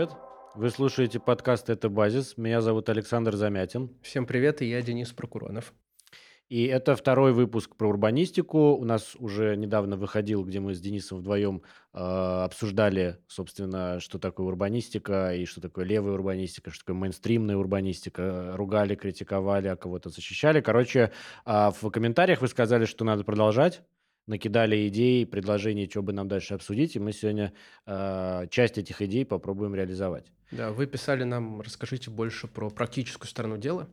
привет. Вы слушаете подкаст «Это базис». Меня зовут Александр Замятин. Всем привет, и я Денис Прокуронов. И это второй выпуск про урбанистику. У нас уже недавно выходил, где мы с Денисом вдвоем э, обсуждали, собственно, что такое урбанистика и что такое левая урбанистика, что такое мейнстримная урбанистика. Ругали, критиковали, а кого-то защищали. Короче, э, в комментариях вы сказали, что надо продолжать накидали идеи, предложений, что бы нам дальше обсудить, и мы сегодня э, часть этих идей попробуем реализовать. Да, вы писали нам, расскажите больше про практическую сторону дела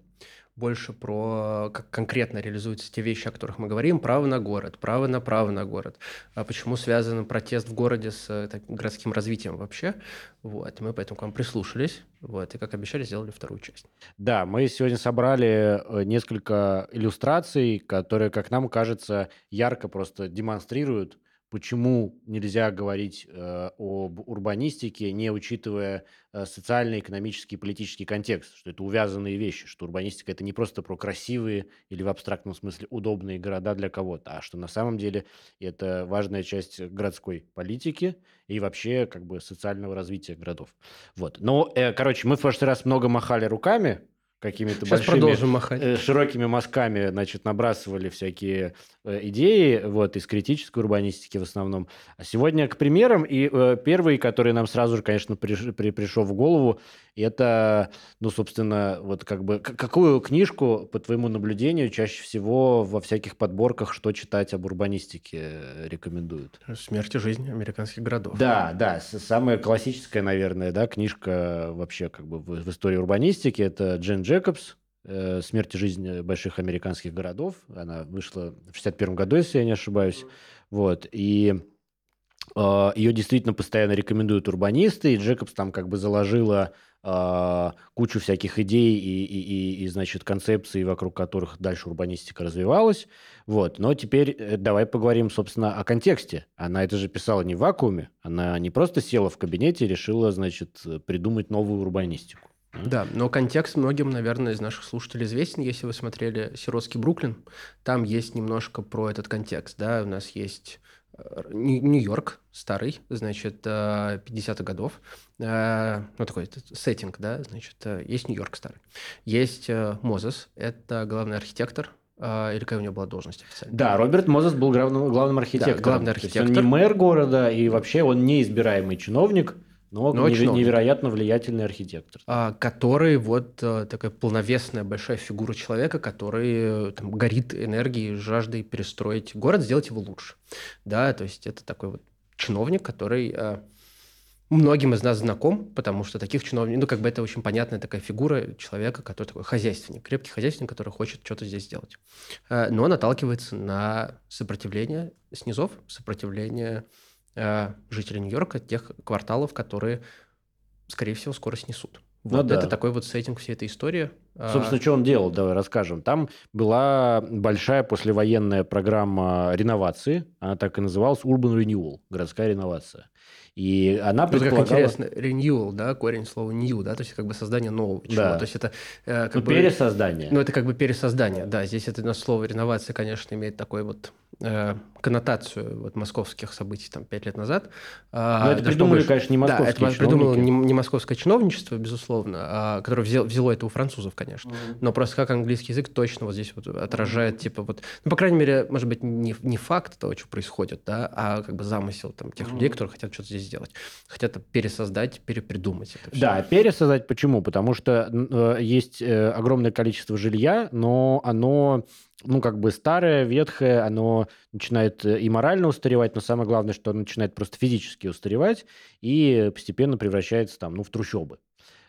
больше про как конкретно реализуются те вещи, о которых мы говорим, право на город, право на право на город, а почему связан протест в городе с э, так, городским развитием вообще. Вот, мы поэтому к вам прислушались, вот, и, как обещали, сделали вторую часть. Да, мы сегодня собрали э, несколько иллюстраций, которые, как нам кажется, ярко просто демонстрируют почему нельзя говорить э, об урбанистике, не учитывая э, социальный, экономический, политический контекст, что это увязанные вещи, что урбанистика это не просто про красивые или в абстрактном смысле удобные города для кого-то, а что на самом деле это важная часть городской политики и вообще как бы социального развития городов. Вот. Но, э, короче, мы в прошлый раз много махали руками, какими-то большими махать. Э, широкими мазками, значит, набрасывали всякие э, идеи, вот, из критической урбанистики в основном. А сегодня к примерам, и э, первый, который нам сразу же, конечно, при, при, пришел в голову, это, ну, собственно, вот как бы, какую книжку, по твоему наблюдению, чаще всего во всяких подборках, что читать об урбанистике э, рекомендуют? «Смерть и жизнь американских городов». Да, да, самая классическая, наверное, да, книжка вообще как бы в, в истории урбанистики, это Джен Джекобс, э, «Смерть и жизнь больших американских городов». Она вышла в 61 году, если я не ошибаюсь. Вот, и ее действительно постоянно рекомендуют урбанисты, и Джекобс там как бы заложила а, кучу всяких идей и, и, и, и, значит, концепций, вокруг которых дальше урбанистика развивалась. Вот. Но теперь э, давай поговорим, собственно, о контексте. Она это же писала не в вакууме, она не просто села в кабинете и решила, значит, придумать новую урбанистику. Да, но контекст многим, наверное, из наших слушателей известен. Если вы смотрели «Сиротский Бруклин», там есть немножко про этот контекст. Да? У нас есть Нью-Йорк старый, значит, 50-х э, годов. Э, ну, такой сеттинг, да, значит, э, есть Нью-Йорк старый. Есть Мозес, это главный архитектор или какая у него была должность официально? Да, Роберт Мозес был главным, главным архитектором. Да, главный архитектор. он не мэр города, и вообще он неизбираемый чиновник. Но, но неве- невероятно влиятельный архитектор. А, который вот а, такая полновесная большая фигура человека, который там, горит энергией, жаждой перестроить город, сделать его лучше. Да, то есть это такой вот чиновник, который а, многим из нас знаком, потому что таких чиновников, ну, как бы это очень понятная такая фигура человека, который такой хозяйственник, крепкий хозяйственник, который хочет что-то здесь сделать. Но наталкивается на сопротивление снизов, сопротивление Э, жителей Нью-Йорка, тех кварталов, которые, скорее всего, скоро снесут. Ну вот ну, это да. такой вот сеттинг всей этой истории. А Собственно, что он делал, давай расскажем. Там была большая послевоенная программа реновации, она так и называлась Urban Renewal, городская реновация. И она предполагала... как интересно, renewal, да, корень слова new, да, то есть как бы создание нового чего да. то есть это э, как ну, бы... пересоздание. Ну, это как бы пересоздание, да, здесь это слово реновация, конечно, имеет такой вот э, коннотацию вот московских событий там пять лет назад. А, Но это придумали, больше... конечно, не московские Да, это придумало не, не московское чиновничество, безусловно, а, которое взял, взяло это у французов, конечно. Mm-hmm. Но просто как английский язык точно вот здесь вот отражает, mm-hmm. типа вот, ну, по крайней мере, может быть, не, не факт того, что происходит, да, а как бы замысел там тех mm-hmm. людей, которые хотят что-то здесь сделать. Хотят пересоздать, перепридумать это все. Да, пересоздать почему? Потому что э, есть э, огромное количество жилья, но оно ну, как бы старое, ветхое, оно начинает э, и морально устаревать, но самое главное, что оно начинает просто физически устаревать и постепенно превращается там, ну, в трущобы.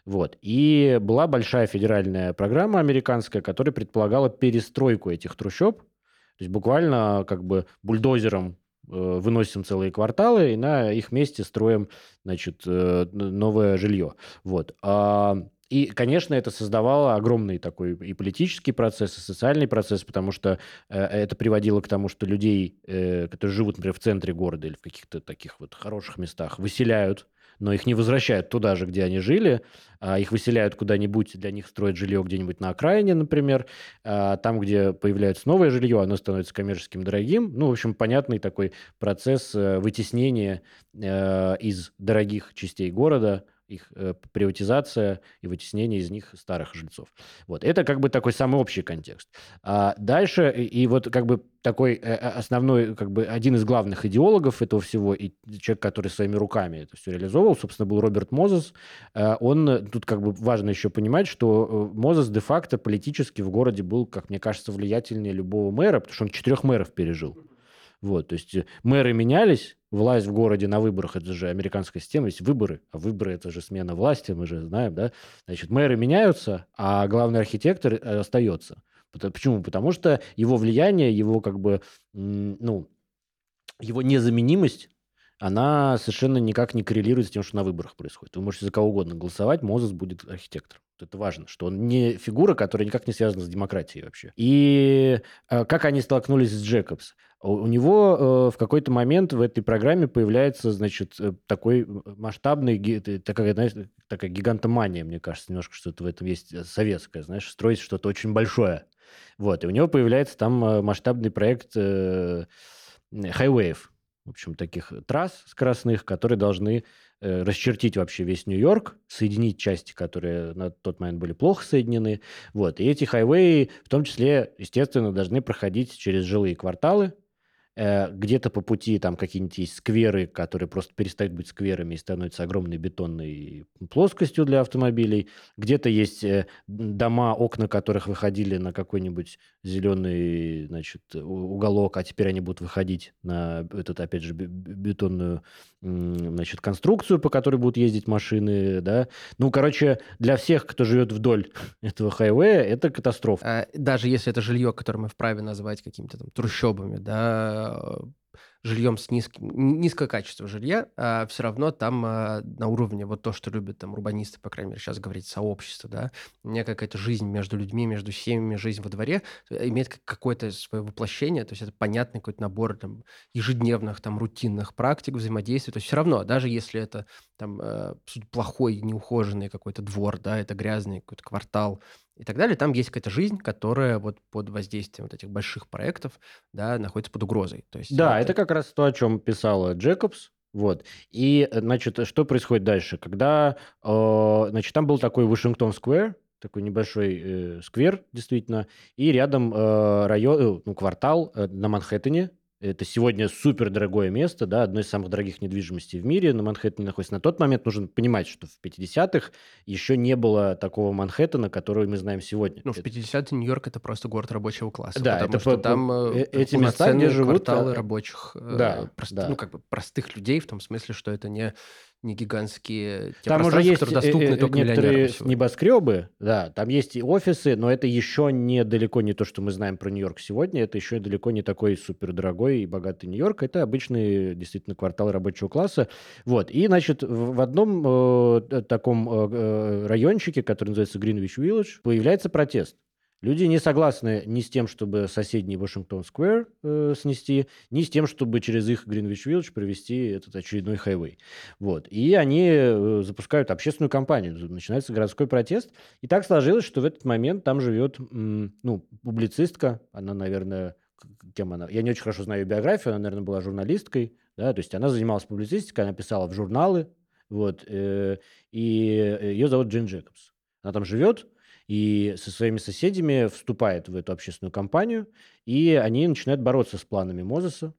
Вот. И была большая федеральная программа американская, которая предполагала перестройку этих трущоб. То есть буквально как бы бульдозером Э, выносим целые кварталы и на их месте строим, значит, э, новое жилье. Вот. А, и, конечно, это создавало огромный такой и политический процесс, и социальный процесс, потому что э, это приводило к тому, что людей, которые живут, например, в центре города или в каких-то таких вот хороших местах, выселяют но их не возвращают туда же, где они жили, а их выселяют куда-нибудь, для них строят жилье где-нибудь на окраине, например, а там, где появляется новое жилье, оно становится коммерческим дорогим. Ну, в общем, понятный такой процесс э, вытеснения э, из дорогих частей города их э, приватизация и вытеснение из них старых жильцов. Вот, это как бы такой самый общий контекст. А дальше, и, и вот как бы такой э, э, основной, как бы один из главных идеологов этого всего, и человек, который своими руками это все реализовывал, собственно, был Роберт Мозес. Э, он, тут как бы важно еще понимать, что Мозес де-факто политически в городе был, как мне кажется, влиятельнее любого мэра, потому что он четырех мэров пережил. Вот, то есть мэры менялись, власть в городе на выборах, это же американская система, есть выборы, а выборы это же смена власти, мы же знаем, да, значит, мэры меняются, а главный архитектор остается. Почему? Потому что его влияние, его как бы, ну, его незаменимость, она совершенно никак не коррелирует с тем, что на выборах происходит. Вы можете за кого угодно голосовать, Мозес будет архитектором. Это важно, что он не фигура, которая никак не связана с демократией вообще. И э, как они столкнулись с Джекобс? У него э, в какой-то момент в этой программе появляется, значит, э, такой масштабный, такая, знаешь, такая гигантомания, мне кажется, немножко что-то в этом есть советское, знаешь, строить что-то очень большое. Вот, и у него появляется там э, масштабный проект э, хайвеев, в общем, таких трасс скоростных, которые должны э, расчертить вообще весь Нью-Йорк, соединить части, которые на тот момент были плохо соединены. Вот. И эти хайвеи, в том числе, естественно, должны проходить через жилые кварталы, Э, где-то по пути там какие-нибудь есть скверы, которые просто перестают быть скверами и становятся огромной бетонной плоскостью для автомобилей. Где-то есть э, дома, окна которых выходили на какой-нибудь зеленый значит, уголок, а теперь они будут выходить на этот, опять же, бетонную значит, конструкцию, по которой будут ездить машины. Да? Ну, короче, для всех, кто живет вдоль этого хайвея, это катастрофа. А, даже если это жилье, которое мы вправе называть какими-то там трущобами, да, Э, жильем с низким, низкое качество жилья, а все равно там а, на уровне вот то, что любят там урбанисты, по крайней мере, сейчас говорить, сообщество, да, некая какая-то жизнь между людьми, между семьями, жизнь во дворе имеет какое-то свое воплощение, то есть это понятный какой-то набор там ежедневных там рутинных практик взаимодействия, то есть все равно, даже если это там э, плохой, неухоженный какой-то двор, да, это грязный какой-то квартал, и так далее. Там есть какая-то жизнь, которая вот под воздействием вот этих больших проектов, да, находится под угрозой. То есть да, это... это как раз то, о чем писала Джекобс, вот. И, значит, что происходит дальше? Когда, э, значит, там был такой Вашингтон Сквер, такой небольшой э, сквер, действительно, и рядом э, район, э, ну, квартал э, на Манхэттене, это сегодня супер дорогое место, да, одно из самых дорогих недвижимостей в мире на Манхэттене находится. На тот момент нужно понимать, что в 50-х еще не было такого Манхэттена, который мы знаем сегодня. Ну, в 50-е Нью-Йорк это просто город рабочего класса. Да, потому это что по, там э, эти места, где живут кварталы рабочих, да, э, прост, да. ну как бы простых людей в том смысле, что это не не гигантские те там уже есть которые доступны э, только некоторые небоскребы, да, там есть и офисы, но это еще не далеко не то, что мы знаем про Нью-Йорк сегодня, это еще далеко не такой супер дорогой и богатый Нью-Йорк, это обычный действительно квартал рабочего класса, вот, и, значит, в одном э, таком э, э райончике, который называется Greenwich Village, появляется протест, Люди не согласны ни с тем, чтобы соседний Вашингтон-сквер э, снести, ни с тем, чтобы через их Гринвич-Виллидж провести этот очередной хайвей. Вот. И они э, запускают общественную кампанию. Начинается городской протест. И так сложилось, что в этот момент там живет м, ну, публицистка. Она, наверное, кем она? Я не очень хорошо знаю ее биографию. Она, наверное, была журналисткой. Да? То есть она занималась публицистикой, она писала в журналы. Вот. Э, и ее зовут Джин Джекобс. Она там живет и со своими соседями вступает в эту общественную кампанию, и они начинают бороться с планами Мозеса.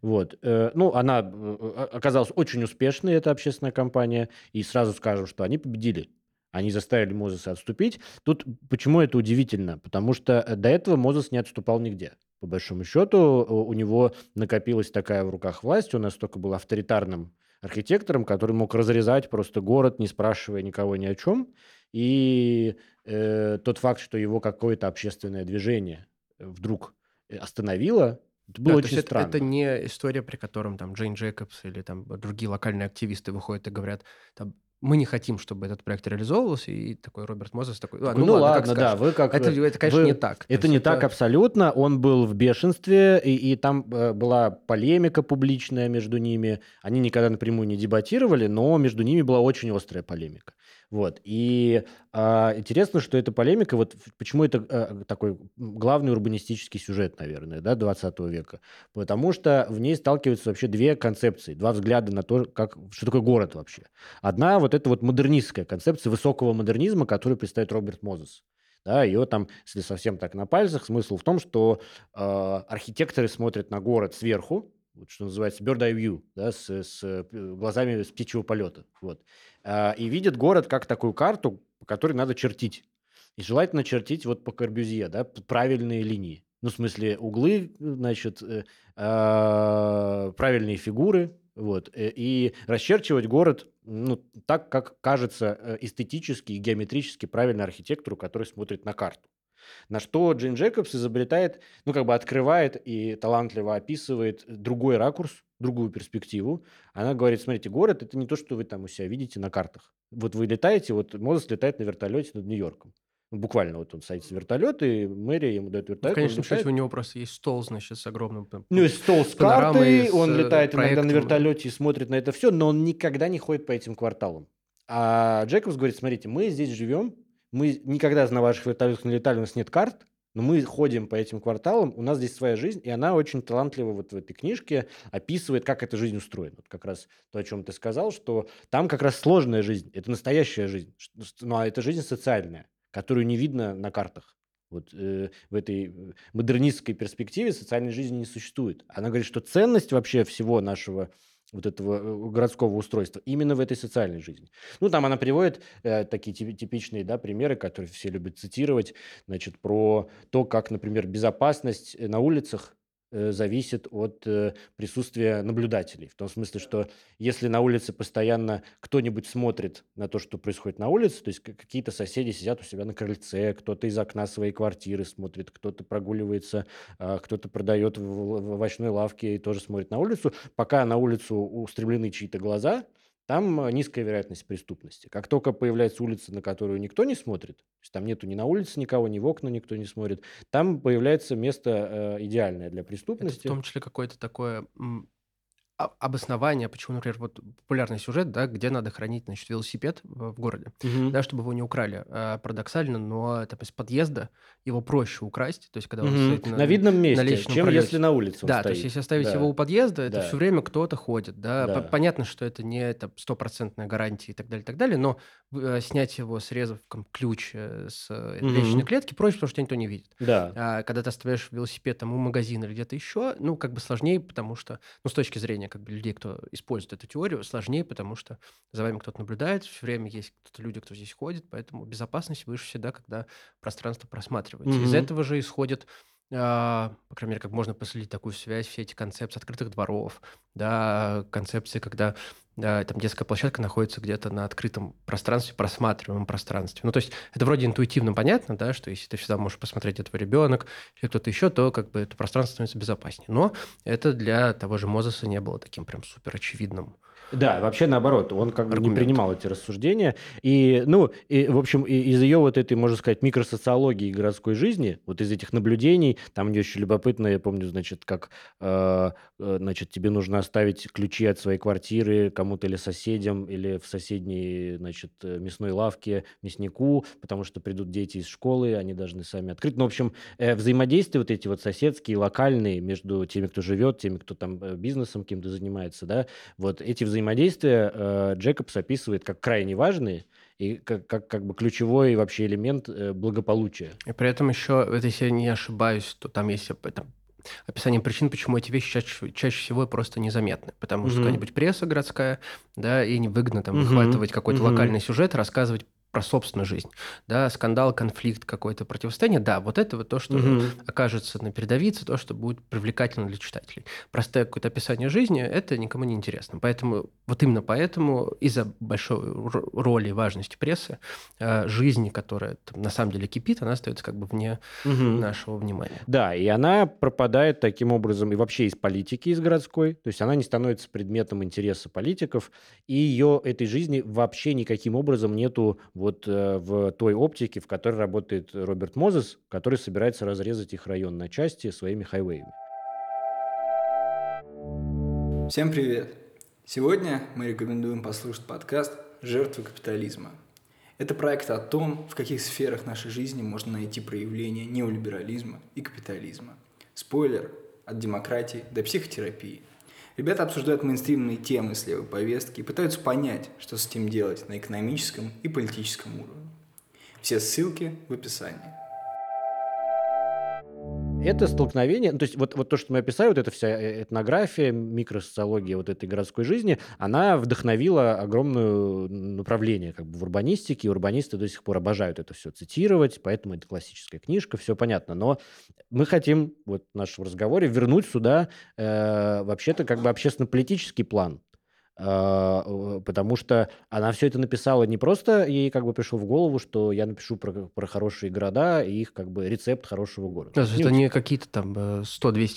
Вот. Э, ну, она э, оказалась очень успешной, эта общественная кампания, и сразу скажем, что они победили. Они заставили Мозеса отступить. Тут почему это удивительно? Потому что э, до этого Мозес не отступал нигде. По большому счету, у него накопилась такая в руках власть, он настолько был авторитарным архитектором, который мог разрезать просто город, не спрашивая никого ни о чем. И э, тот факт, что его какое-то общественное движение э, вдруг э, остановило, это было да, очень это, странно. Это не история, при котором там Джейн Джейкобс или там другие локальные активисты выходят и говорят, там, мы не хотим, чтобы этот проект реализовывался, и такой Роберт Мозес такой, а, ну, ну ладно, ладно да, вы как... Это, это конечно, вы, не так. Это не это... так абсолютно, он был в бешенстве, и, и там э, была полемика публичная между ними, они никогда напрямую не дебатировали, но между ними была очень острая полемика. Вот. И а, интересно, что эта полемика, вот почему это а, такой главный урбанистический сюжет, наверное, да, 20 века. Потому что в ней сталкиваются вообще две концепции, два взгляда на то, как, что такое город вообще. Одна вот эта вот модернистская концепция высокого модернизма, которую представляет Роберт Мозес. Да, ее там, если совсем так на пальцах, смысл в том, что э, архитекторы смотрят на город сверху, вот что называется bird eye view, да, с, с э, глазами с птичьего полета, вот, э, и видят город как такую карту, по которой надо чертить. И желательно чертить вот по Корбюзье, да, правильные линии. Ну, в смысле, углы, значит, э, э, правильные фигуры, вот, э, и расчерчивать город ну, так, как кажется эстетически и геометрически правильно архитектору, который смотрит на карту. На что Джейн Джекобс изобретает, ну, как бы открывает и талантливо описывает другой ракурс, другую перспективу. Она говорит, смотрите, город – это не то, что вы там у себя видите на картах. Вот вы летаете, вот Мозес летает на вертолете над Нью-Йорком. Ну, буквально вот он садится в вертолет, и мэрия ему дает вертолет. Ну, в конечном счете у него просто есть стол, значит, с огромным Ну, есть стол с картой, он э, летает проектом. иногда на вертолете и смотрит на это все, но он никогда не ходит по этим кварталам. А Джекобс говорит, смотрите, мы здесь живем, мы никогда на ваших вертолетах не летали, у нас нет карт, но мы ходим по этим кварталам, у нас здесь своя жизнь, и она очень талантливо вот в этой книжке описывает, как эта жизнь устроена. Вот как раз то, о чем ты сказал, что там как раз сложная жизнь, это настоящая жизнь, ну а это жизнь социальная, которую не видно на картах. Вот э, в этой э, модернистской перспективе социальной жизни не существует. Она говорит, что ценность вообще всего нашего вот этого э, городского устройства именно в этой социальной жизни. Ну, там она приводит э, такие типичные да, примеры, которые все любят цитировать, значит, про то, как, например, безопасность э, на улицах зависит от э, присутствия наблюдателей. В том смысле, что если на улице постоянно кто-нибудь смотрит на то, что происходит на улице, то есть какие-то соседи сидят у себя на крыльце, кто-то из окна своей квартиры смотрит, кто-то прогуливается, а, кто-то продает в овощной лавке и тоже смотрит на улицу, пока на улицу устремлены чьи-то глаза – там э, низкая вероятность преступности. Как только появляется улица, на которую никто не смотрит, то есть там нету ни на улице никого, ни в окна никто не смотрит, там появляется место э, идеальное для преступности. Это в том числе какое-то такое обоснование, почему, например, вот популярный сюжет, да, где надо хранить, значит, велосипед в, городе, угу. да, чтобы его не украли. А, парадоксально, но там, из подъезда его проще украсть, то есть когда он угу. стоит на, на видном месте, на чем пролете. если на улице Да, стоит. то есть если оставить да. его у подъезда, это да. все время кто-то ходит, да. да. Понятно, что это не это стопроцентная гарантия и так далее, и так далее, но э, снять его, срезав ключ э, с угу. лестничной клетки, проще, потому что никто не видит. Да. А когда ты оставляешь велосипед там у магазина или где-то еще, ну, как бы сложнее, потому что, ну, с точки зрения как бы людей, кто использует эту теорию, сложнее, потому что за вами кто-то наблюдает, все время есть кто-то люди, кто здесь ходит, поэтому безопасность выше всегда, когда пространство просматривается. Mm-hmm. Из этого же исходит а, по крайней мере, как можно последить такую связь, все эти концепции открытых дворов, да, концепции, когда да, там детская площадка находится где-то на открытом пространстве, просматриваемом пространстве. Ну, то есть это вроде интуитивно понятно, да, что если ты всегда можешь посмотреть, это твой ребенок или кто-то еще, то как бы это пространство становится безопаснее. Но это для того же Мозеса не было таким прям супер очевидным. Да, вообще наоборот, он как бы не принимал эти рассуждения. И, ну, и, в общем, и, из ее вот этой, можно сказать, микросоциологии городской жизни, вот из этих наблюдений, там мне очень любопытно, я помню, значит, как, э, э значит, тебе нужно оставить ключи от своей квартиры, кому-то или соседям, или в соседней, значит, э, мясной лавке мяснику, потому что придут дети из школы, они должны сами открыть. Ну, в общем, э, взаимодействия вот эти вот соседские, локальные между теми, кто живет, теми, кто там э, бизнесом каким-то занимается, да, вот эти взаимодействия э, Джекобс описывает как крайне важные, и как, как, как бы ключевой вообще элемент э, благополучия. И при этом еще, если я не ошибаюсь, то там есть там, описание причин, почему эти вещи чаще, чаще всего просто незаметны. Потому что mm-hmm. какая-нибудь пресса городская, да, и не выгодно там mm-hmm. выхватывать какой-то mm-hmm. локальный сюжет, рассказывать про собственную жизнь, да, скандал, конфликт, какое-то противостояние, да, вот это вот то, что угу. окажется на передовице, то, что будет привлекательно для читателей. Простое какое-то описание жизни, это никому не интересно. Поэтому, вот именно поэтому, из-за большой роли и важности прессы, э, жизнь, которая там, на самом деле кипит, она остается как бы вне угу. нашего внимания. Да, и она пропадает таким образом и вообще из политики, из городской, то есть она не становится предметом интереса политиков, и ее этой жизни вообще никаким образом нету вот э, в той оптике, в которой работает Роберт Мозес, который собирается разрезать их район на части своими хайвеями. Всем привет! Сегодня мы рекомендуем послушать подкаст «Жертвы капитализма». Это проект о том, в каких сферах нашей жизни можно найти проявление неолиберализма и капитализма. Спойлер – от демократии до психотерапии. Ребята обсуждают мейнстримные темы с левой повестки и пытаются понять, что с этим делать на экономическом и политическом уровне. Все ссылки в описании. Это столкновение, ну, то есть вот, вот то, что мы описали, вот эта вся э, этнография, микросоциология вот этой городской жизни, она вдохновила огромное направление как бы в урбанистике, и урбанисты до сих пор обожают это все цитировать, поэтому это классическая книжка, все понятно. Но мы хотим вот в нашем разговоре вернуть сюда э, вообще-то как бы общественно-политический план, потому что она все это написала не просто ей как бы пришло в голову, что я напишу про, про хорошие города и их как бы рецепт хорошего города. Есть это не какие-то там 100-200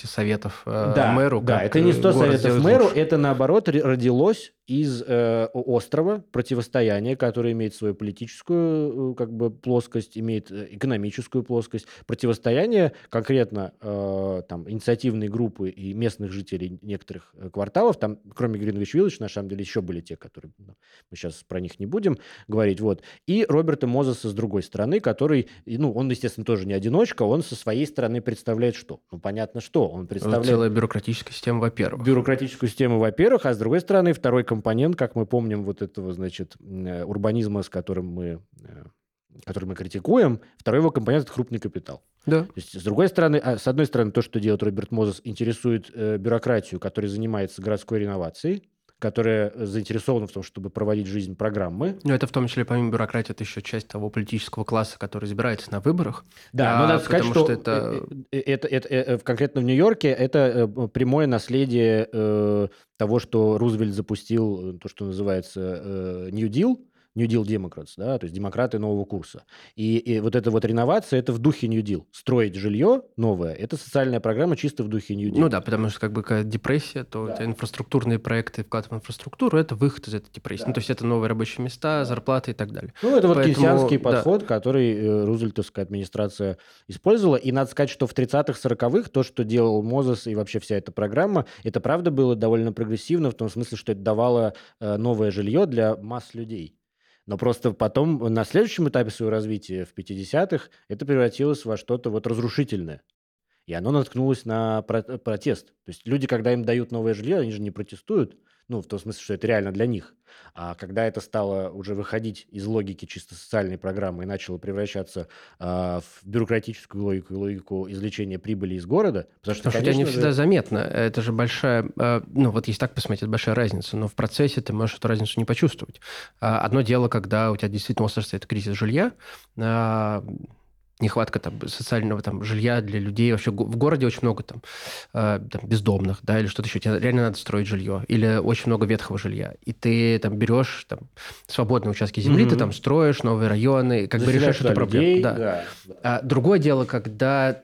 э, советов э, да, мэру. Да, это не 100 советов мэру, лучше. это наоборот родилось из э, острова противостояния, которое имеет свою политическую э, как бы плоскость, имеет э, экономическую плоскость, противостояние конкретно э, там инициативной группы и местных жителей некоторых э, кварталов, там кроме Гринвич Виллидж, на самом деле еще были те, которые ну, мы сейчас про них не будем говорить, вот, и Роберта Мозеса с другой стороны, который, ну, он, естественно, тоже не одиночка, он со своей стороны представляет что? Ну, понятно, что он представляет... Целая бюрократическая система, во-первых. Бюрократическую систему, во-первых, а с другой стороны, второй компонент, как мы помним, вот этого, значит, э, урбанизма, с которым мы э, который мы критикуем, второй его компонент – это крупный капитал. Да. То есть, с другой стороны, а, с одной стороны, то, что делает Роберт Мозес, интересует э, бюрократию, которая занимается городской реновацией, которая заинтересована в том, чтобы проводить жизнь программы. Но это в том числе, помимо бюрократии, это еще часть того политического класса, который избирается на выборах. Да, а, но надо сказать, что, что это... Это, это, это... Конкретно в Нью-Йорке это прямое наследие э, того, что Рузвельт запустил, то, что называется э, New Deal, New Deal Democrats, да, то есть демократы нового курса. И, и вот эта вот реновация, это в духе New Deal. Строить жилье новое, это социальная программа чисто в духе New Deal. Ну да, потому что как бы когда депрессия, то да. инфраструктурные проекты, вклад в инфраструктуру, это выход из этой депрессии. Да. Ну то есть это новые рабочие места, да. зарплаты и так далее. Ну это вот Поэтому, кейнсианский подход, да. который э, Рузвельтовская администрация использовала. И надо сказать, что в 30-х, 40-х то, что делал Мозес и вообще вся эта программа, это правда было довольно прогрессивно в том смысле, что это давало э, новое жилье для масс людей. Но просто потом на следующем этапе своего развития в 50-х это превратилось во что-то вот разрушительное. И оно наткнулось на протест. То есть люди, когда им дают новое жилье, они же не протестуют, ну, в том смысле, что это реально для них. А когда это стало уже выходить из логики чисто социальной программы и начало превращаться э, в бюрократическую логику и логику извлечения прибыли из города, потому что, потому что это не же... всегда заметно. Это же большая, э, ну, вот если так посмотреть, это большая разница, но в процессе ты можешь эту разницу не почувствовать. Э, одно дело, когда у тебя действительно остро стоит кризис жилья, э, нехватка там, социального там, жилья для людей. Вообще в городе очень много там, э, там бездомных, да, или что-то еще. Тебе реально надо строить жилье. Или очень много ветхого жилья. И ты там берешь там, свободные участки земли, mm-hmm. ты там строишь новые районы, как Заселяешь бы решаешь эту проблему. Да. Да. А другое дело, когда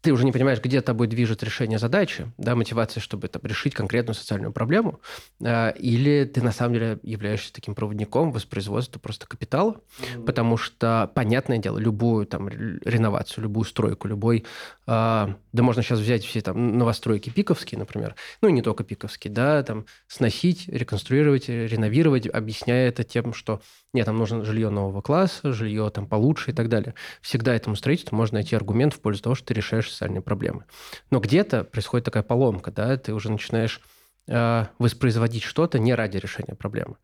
ты уже не понимаешь, где тобой движет решение задачи, да, мотивация, чтобы там, решить конкретную социальную проблему, э, или ты на самом деле являешься таким проводником воспроизводства просто капитала, mm-hmm. потому что, понятное дело, любую там реновацию, любую стройку, любой, э, да можно сейчас взять все там новостройки пиковские, например, ну и не только пиковские, да, там сносить, реконструировать, реновировать, объясняя это тем, что нет, там нужно жилье нового класса, жилье там получше и так далее. Всегда этому строительству можно найти аргумент в пользу того, что ты решаешь социальные проблемы. Но где-то происходит такая поломка, да, ты уже начинаешь э, воспроизводить что-то не ради решения проблемы.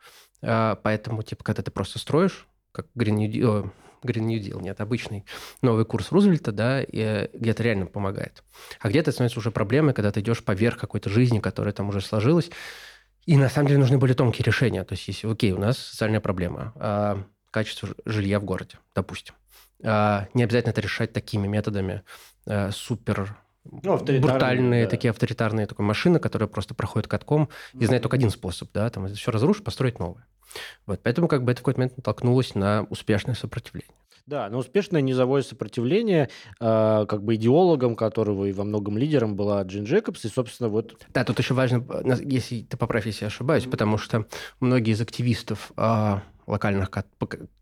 Э, поэтому, типа, когда ты просто строишь, как Green Deal, Green New Deal, нет, обычный новый курс Рузвельта, да, и где-то реально помогает. А где-то становится уже проблемой, когда ты идешь поверх какой-то жизни, которая там уже сложилась, и на самом деле нужны более тонкие решения. То есть, если, окей, у нас социальная проблема, а, качество жилья в городе, допустим. А, не обязательно это решать такими методами а, супер ну, брутальные, да. такие авторитарные такой машины, которые просто проходят катком и знают только один способ, да, там все разрушить, построить новое. Вот, поэтому как бы это в какой-то момент натолкнулось на успешное сопротивление. Да, но успешное низовое сопротивление, э, как бы идеологом которого и во многом лидером была Джин Джекобс, и, собственно, вот... Да, тут еще важно, если ты поправь, если я ошибаюсь, потому что многие из активистов э, локальных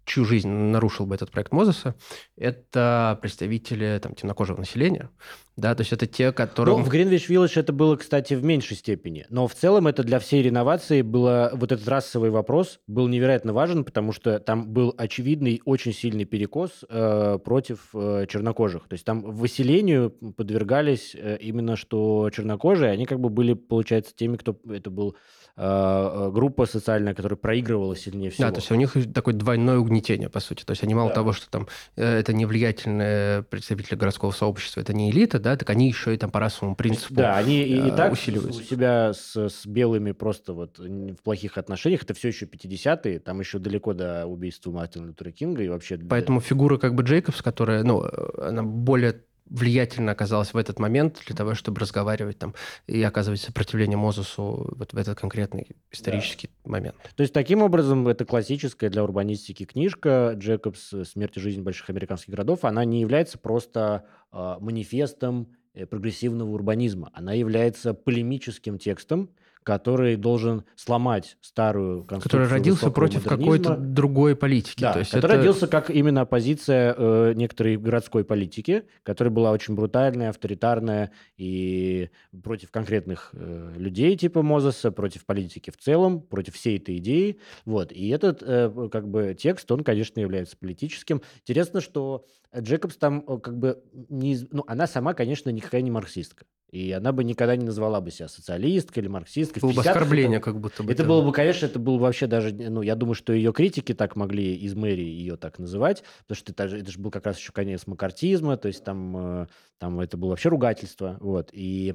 чью жизнь нарушил бы этот проект Мозеса, это представители там, темнокожего населения. Да, то есть это те, которые... Ну, в Гринвич Виллидж это было, кстати, в меньшей степени. Но в целом это для всей реновации было... Вот этот расовый вопрос был невероятно важен, потому что там был очевидный, очень сильный перекос э, против э, чернокожих. То есть там выселению подвергались э, именно что чернокожие. Они как бы были, получается, теми, кто... Это был Э, группа социальная, которая проигрывала сильнее всего. Да, то есть у них такое двойное угнетение, по сути. То есть они мало да. того, что там э, это не влиятельные представители городского сообщества, это не элита, да, так они еще и там по расовому принципу Да, они и, и э, так усиливаются. у себя с, с белыми просто вот в плохих отношениях. Это все еще 50-е, там еще далеко до убийства Мартина Лютера Кинга и вообще... Поэтому фигура как бы Джейкобс, которая, ну, она более влиятельно оказалась в этот момент для того, чтобы разговаривать там и оказывать сопротивление Мозусу вот в этот конкретный исторический да. момент. То есть таким образом это классическая для урбанистики книжка Джекобс «Смерть и жизнь больших американских городов». Она не является просто э, манифестом прогрессивного урбанизма. Она является полемическим текстом, который должен сломать старую конструкцию Который родился против какой-то другой политики. Да, То есть который это... родился как именно оппозиция э, некоторой городской политики, которая была очень брутальная, авторитарная и против конкретных э, людей типа Мозеса, против политики в целом, против всей этой идеи. Вот. И этот э, как бы текст, он, конечно, является политическим. Интересно, что Джекобс там э, как бы не... Ну, она сама, конечно, никакая не марксистка. И она бы никогда не назвала бы себя социалисткой или марксисткой. Было бы оскорбление, как будто бы. Это, это было бы, конечно, это было вообще даже... Ну, я думаю, что ее критики так могли из мэрии ее так называть, потому что это, это же был как раз еще конец макартизма, то есть там, э, там это было вообще ругательство. Вот. И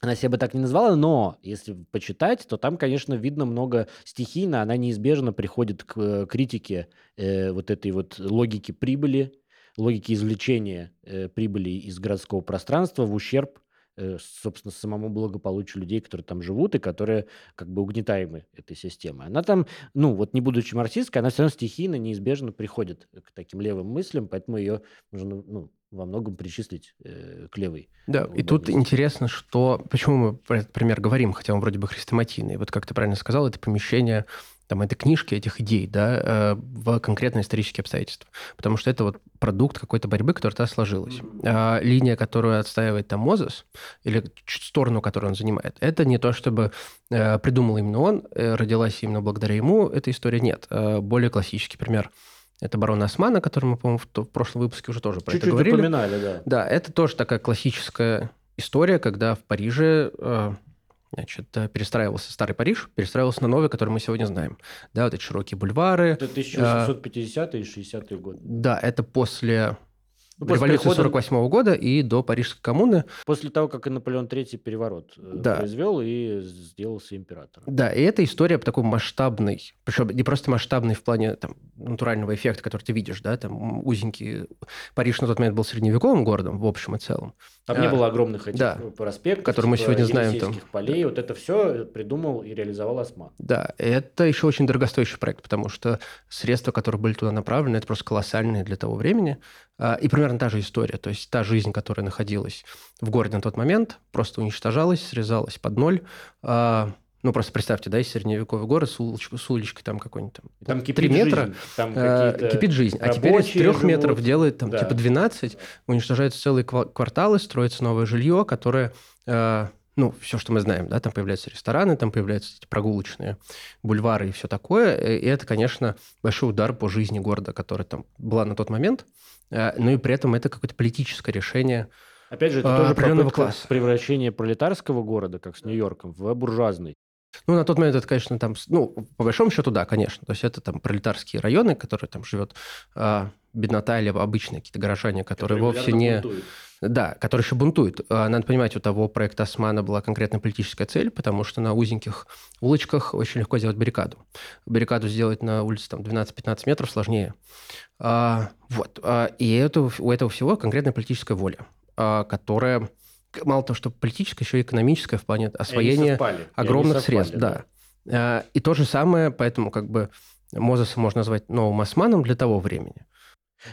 она себя бы так не назвала, но если почитать, то там, конечно, видно много стихийно, она неизбежно приходит к э, критике э, вот этой вот логики прибыли, логики извлечения э, прибыли из городского пространства в ущерб Э, собственно, самому благополучию людей, которые там живут и которые как бы угнетаемы этой системой. Она там, ну, вот не будучи марксистской, она все равно стихийно, неизбежно приходит к таким левым мыслям, поэтому ее можно, ну, во многом причислить э, к левой. Да, и тут интересно, что... Почему мы про этот пример говорим, хотя он вроде бы хрестоматийный. Вот как ты правильно сказал, это помещение там, этой книжки, этих идей, да, э, в конкретные исторические обстоятельства. Потому что это вот продукт какой-то борьбы, которая тогда сложилась. А линия, которую отстаивает там Мозес, или сторону, которую он занимает, это не то, чтобы э, придумал именно он, э, родилась именно благодаря ему, эта история нет. Более классический пример – это барон Осман, о котором мы, по-моему, в, прошлом выпуске уже тоже про Чуть-чуть это говорили. упоминали, да. Да, это тоже такая классическая история, когда в Париже значит, перестраивался старый Париж, перестраивался на новый, который мы сегодня знаем. Да, вот эти широкие бульвары. Это 1850-е и 60-е годы. Да, это после ну, революции прихода... 48 года и до Парижской коммуны. После того, как и Наполеон III переворот э, да. произвел и сделался императором. Да, и эта история такой масштабный, причем не просто масштабный в плане там, натурального эффекта, который ты видишь, да, там узенький. Париж на тот момент был средневековым городом в общем и целом. Там а, не было огромных этих да, проспектов, которые мы типа сегодня знаем. Там. полей. Вот это все придумал и реализовал Осман. Да, это еще очень дорогостоящий проект, потому что средства, которые были туда направлены, это просто колоссальные для того времени. А, и примерно та же история. То есть та жизнь, которая находилась в городе на тот момент, просто уничтожалась, срезалась под ноль. Ну, просто представьте, да, средневековый город с, улочкой, с уличкой там какой-нибудь там, там кипит 3 метра, жизнь. Там э, кипит жизнь. А теперь из 3 метров делает там да. типа 12, уничтожаются целые кварталы, строится новое жилье, которое... Э, ну, все, что мы знаем, да, там появляются рестораны, там появляются эти прогулочные бульвары и все такое. И это, конечно, большой удар по жизни города, который там была на тот момент. Э, ну и при этом это какое-то политическое решение Опять же, это а, тоже попытка класса. превращения пролетарского города, как с Нью-Йорком, в буржуазный. Ну, на тот момент это, конечно, там, ну, по большому счету, да, конечно. То есть это там пролетарские районы, которые там живет а, беднота или обычные какие-то горожане, которые, которые вовсе не... Бунтуют. Да, которые еще бунтуют. А, надо понимать, у того проекта Османа была конкретно политическая цель, потому что на узеньких улочках очень легко сделать баррикаду. Баррикаду сделать на улице там 12-15 метров сложнее. А, вот. А, и это, у этого всего конкретная политическая воля, а, которая мало того, что политическое, еще и экономическое в плане освоения огромных совпали, средств. Да. да. И то же самое, поэтому как бы Мозеса можно назвать новым османом для того времени.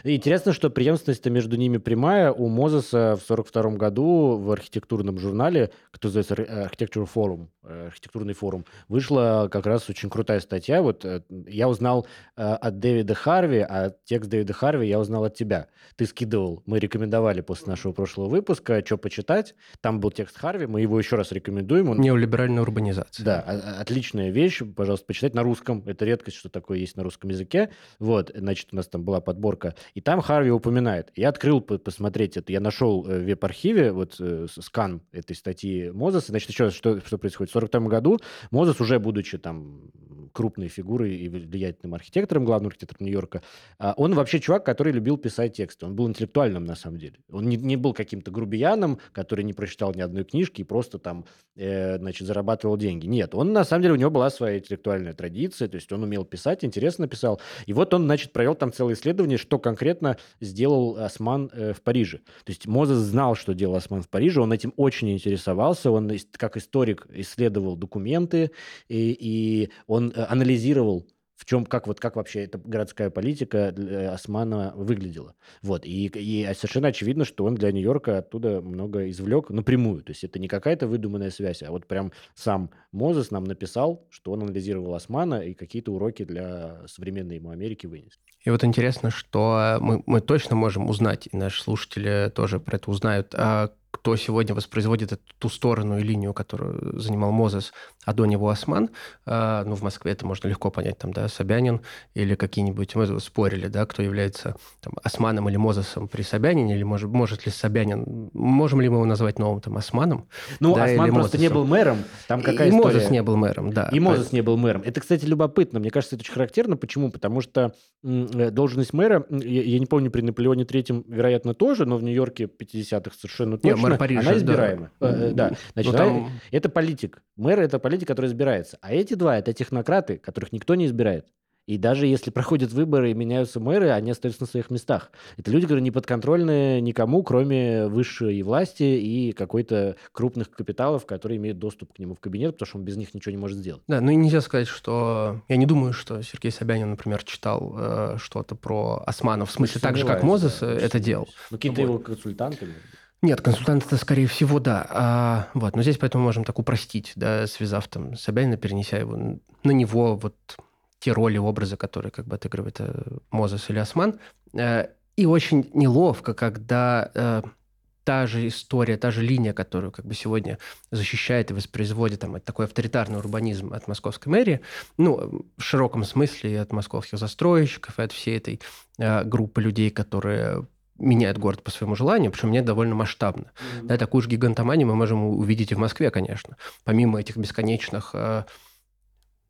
Интересно, что преемственность между ними прямая. У Мозеса в 42 году в архитектурном журнале, который называется Architecture Forum, э, архитектурный форум, вышла как раз очень крутая статья. Вот э, я узнал э, от Дэвида Харви, а текст Дэвида Харви я узнал от тебя. Ты скидывал, мы рекомендовали после нашего прошлого выпуска, что почитать. Там был текст Харви, мы его еще раз рекомендуем. Он... Неолиберальная урбанизация. Да, отличная вещь, пожалуйста, почитать на русском. Это редкость, что такое есть на русском языке. Вот, значит, у нас там была подборка. И там Харви упоминает. Я открыл посмотреть это. Я нашел в веб-архиве вот скан этой статьи Мозеса. Значит, еще что, что происходит? В 1942 году Мозес, уже будучи там крупной фигурой и влиятельным архитектором, главным архитектором Нью-Йорка, а, он вообще чувак, который любил писать тексты. Он был интеллектуальным на самом деле. Он не, не был каким-то грубияном, который не прочитал ни одной книжки и просто там, э, значит, зарабатывал деньги. Нет, он на самом деле, у него была своя интеллектуальная традиция, то есть он умел писать, интересно писал. И вот он, значит, провел там целое исследование, что конкретно сделал Осман э, в Париже. То есть Мозес знал, что делал Осман в Париже, он этим очень интересовался, он как историк исследовал документы, и, и он э, анализировал в чем, как вот как вообще эта городская политика Османа выглядела. Вот. И, и совершенно очевидно, что он для Нью-Йорка оттуда много извлек напрямую. То есть это не какая-то выдуманная связь, а вот прям сам Мозес нам написал, что он анализировал Османа и какие-то уроки для современной ему Америки вынес. И вот интересно, что мы, мы точно можем узнать, и наши слушатели тоже про это узнают, а кто сегодня воспроизводит эту, ту сторону и линию, которую занимал Мозес, а до него Осман. А, ну, в Москве это можно легко понять, там, да, Собянин или какие-нибудь, мы спорили, да, кто является там, Османом или Мозесом при Собянине, или может, может ли Собянин, можем ли мы его назвать новым там Османом? Ну, да, Осман просто Мозесом. не был мэром, там какая и история? Мозес не был мэром, да. И Мозес не был мэром. Это, кстати, любопытно, мне кажется, это очень характерно. Почему? Потому что э, должность мэра, я, я не помню, при Наполеоне Третьем, вероятно, тоже, но в Нью-Йорке 50-х совершенно точно. Нет, мэр Парижа, она избираема. Да, э, да. Значит, ну, там... это политик. Мэр – это политик, который избирается. А эти два – это технократы, которых никто не избирает. И даже если проходят выборы и меняются мэры, они остаются на своих местах. Это люди, которые не подконтрольны никому, кроме высшей власти и какой-то крупных капиталов, которые имеют доступ к нему в кабинет, потому что он без них ничего не может сделать. Да, ну и нельзя сказать, что... Я не думаю, что Сергей Собянин, например, читал э, что-то про Османов, в смысле, так же, как Мозес да, это делал. Ну, какие-то вот. его консультанты. Нет, консультант это скорее всего да. А, вот, но здесь поэтому можем так упростить, да, связав там Собянина, перенеся его на него вот те роли, образы, которые как бы отыгрывает э, Мозес или Осман. Э, и очень неловко, когда э, та же история, та же линия, которую как бы сегодня защищает и воспроизводит там, такой авторитарный урбанизм от московской мэрии, ну, в широком смысле и от московских застройщиков, и от всей этой э, группы людей, которые меняет город по своему желанию, причем меняет довольно масштабно. Mm-hmm. Да, такую же гигантоманию мы можем увидеть и в Москве, конечно. Помимо этих бесконечных э,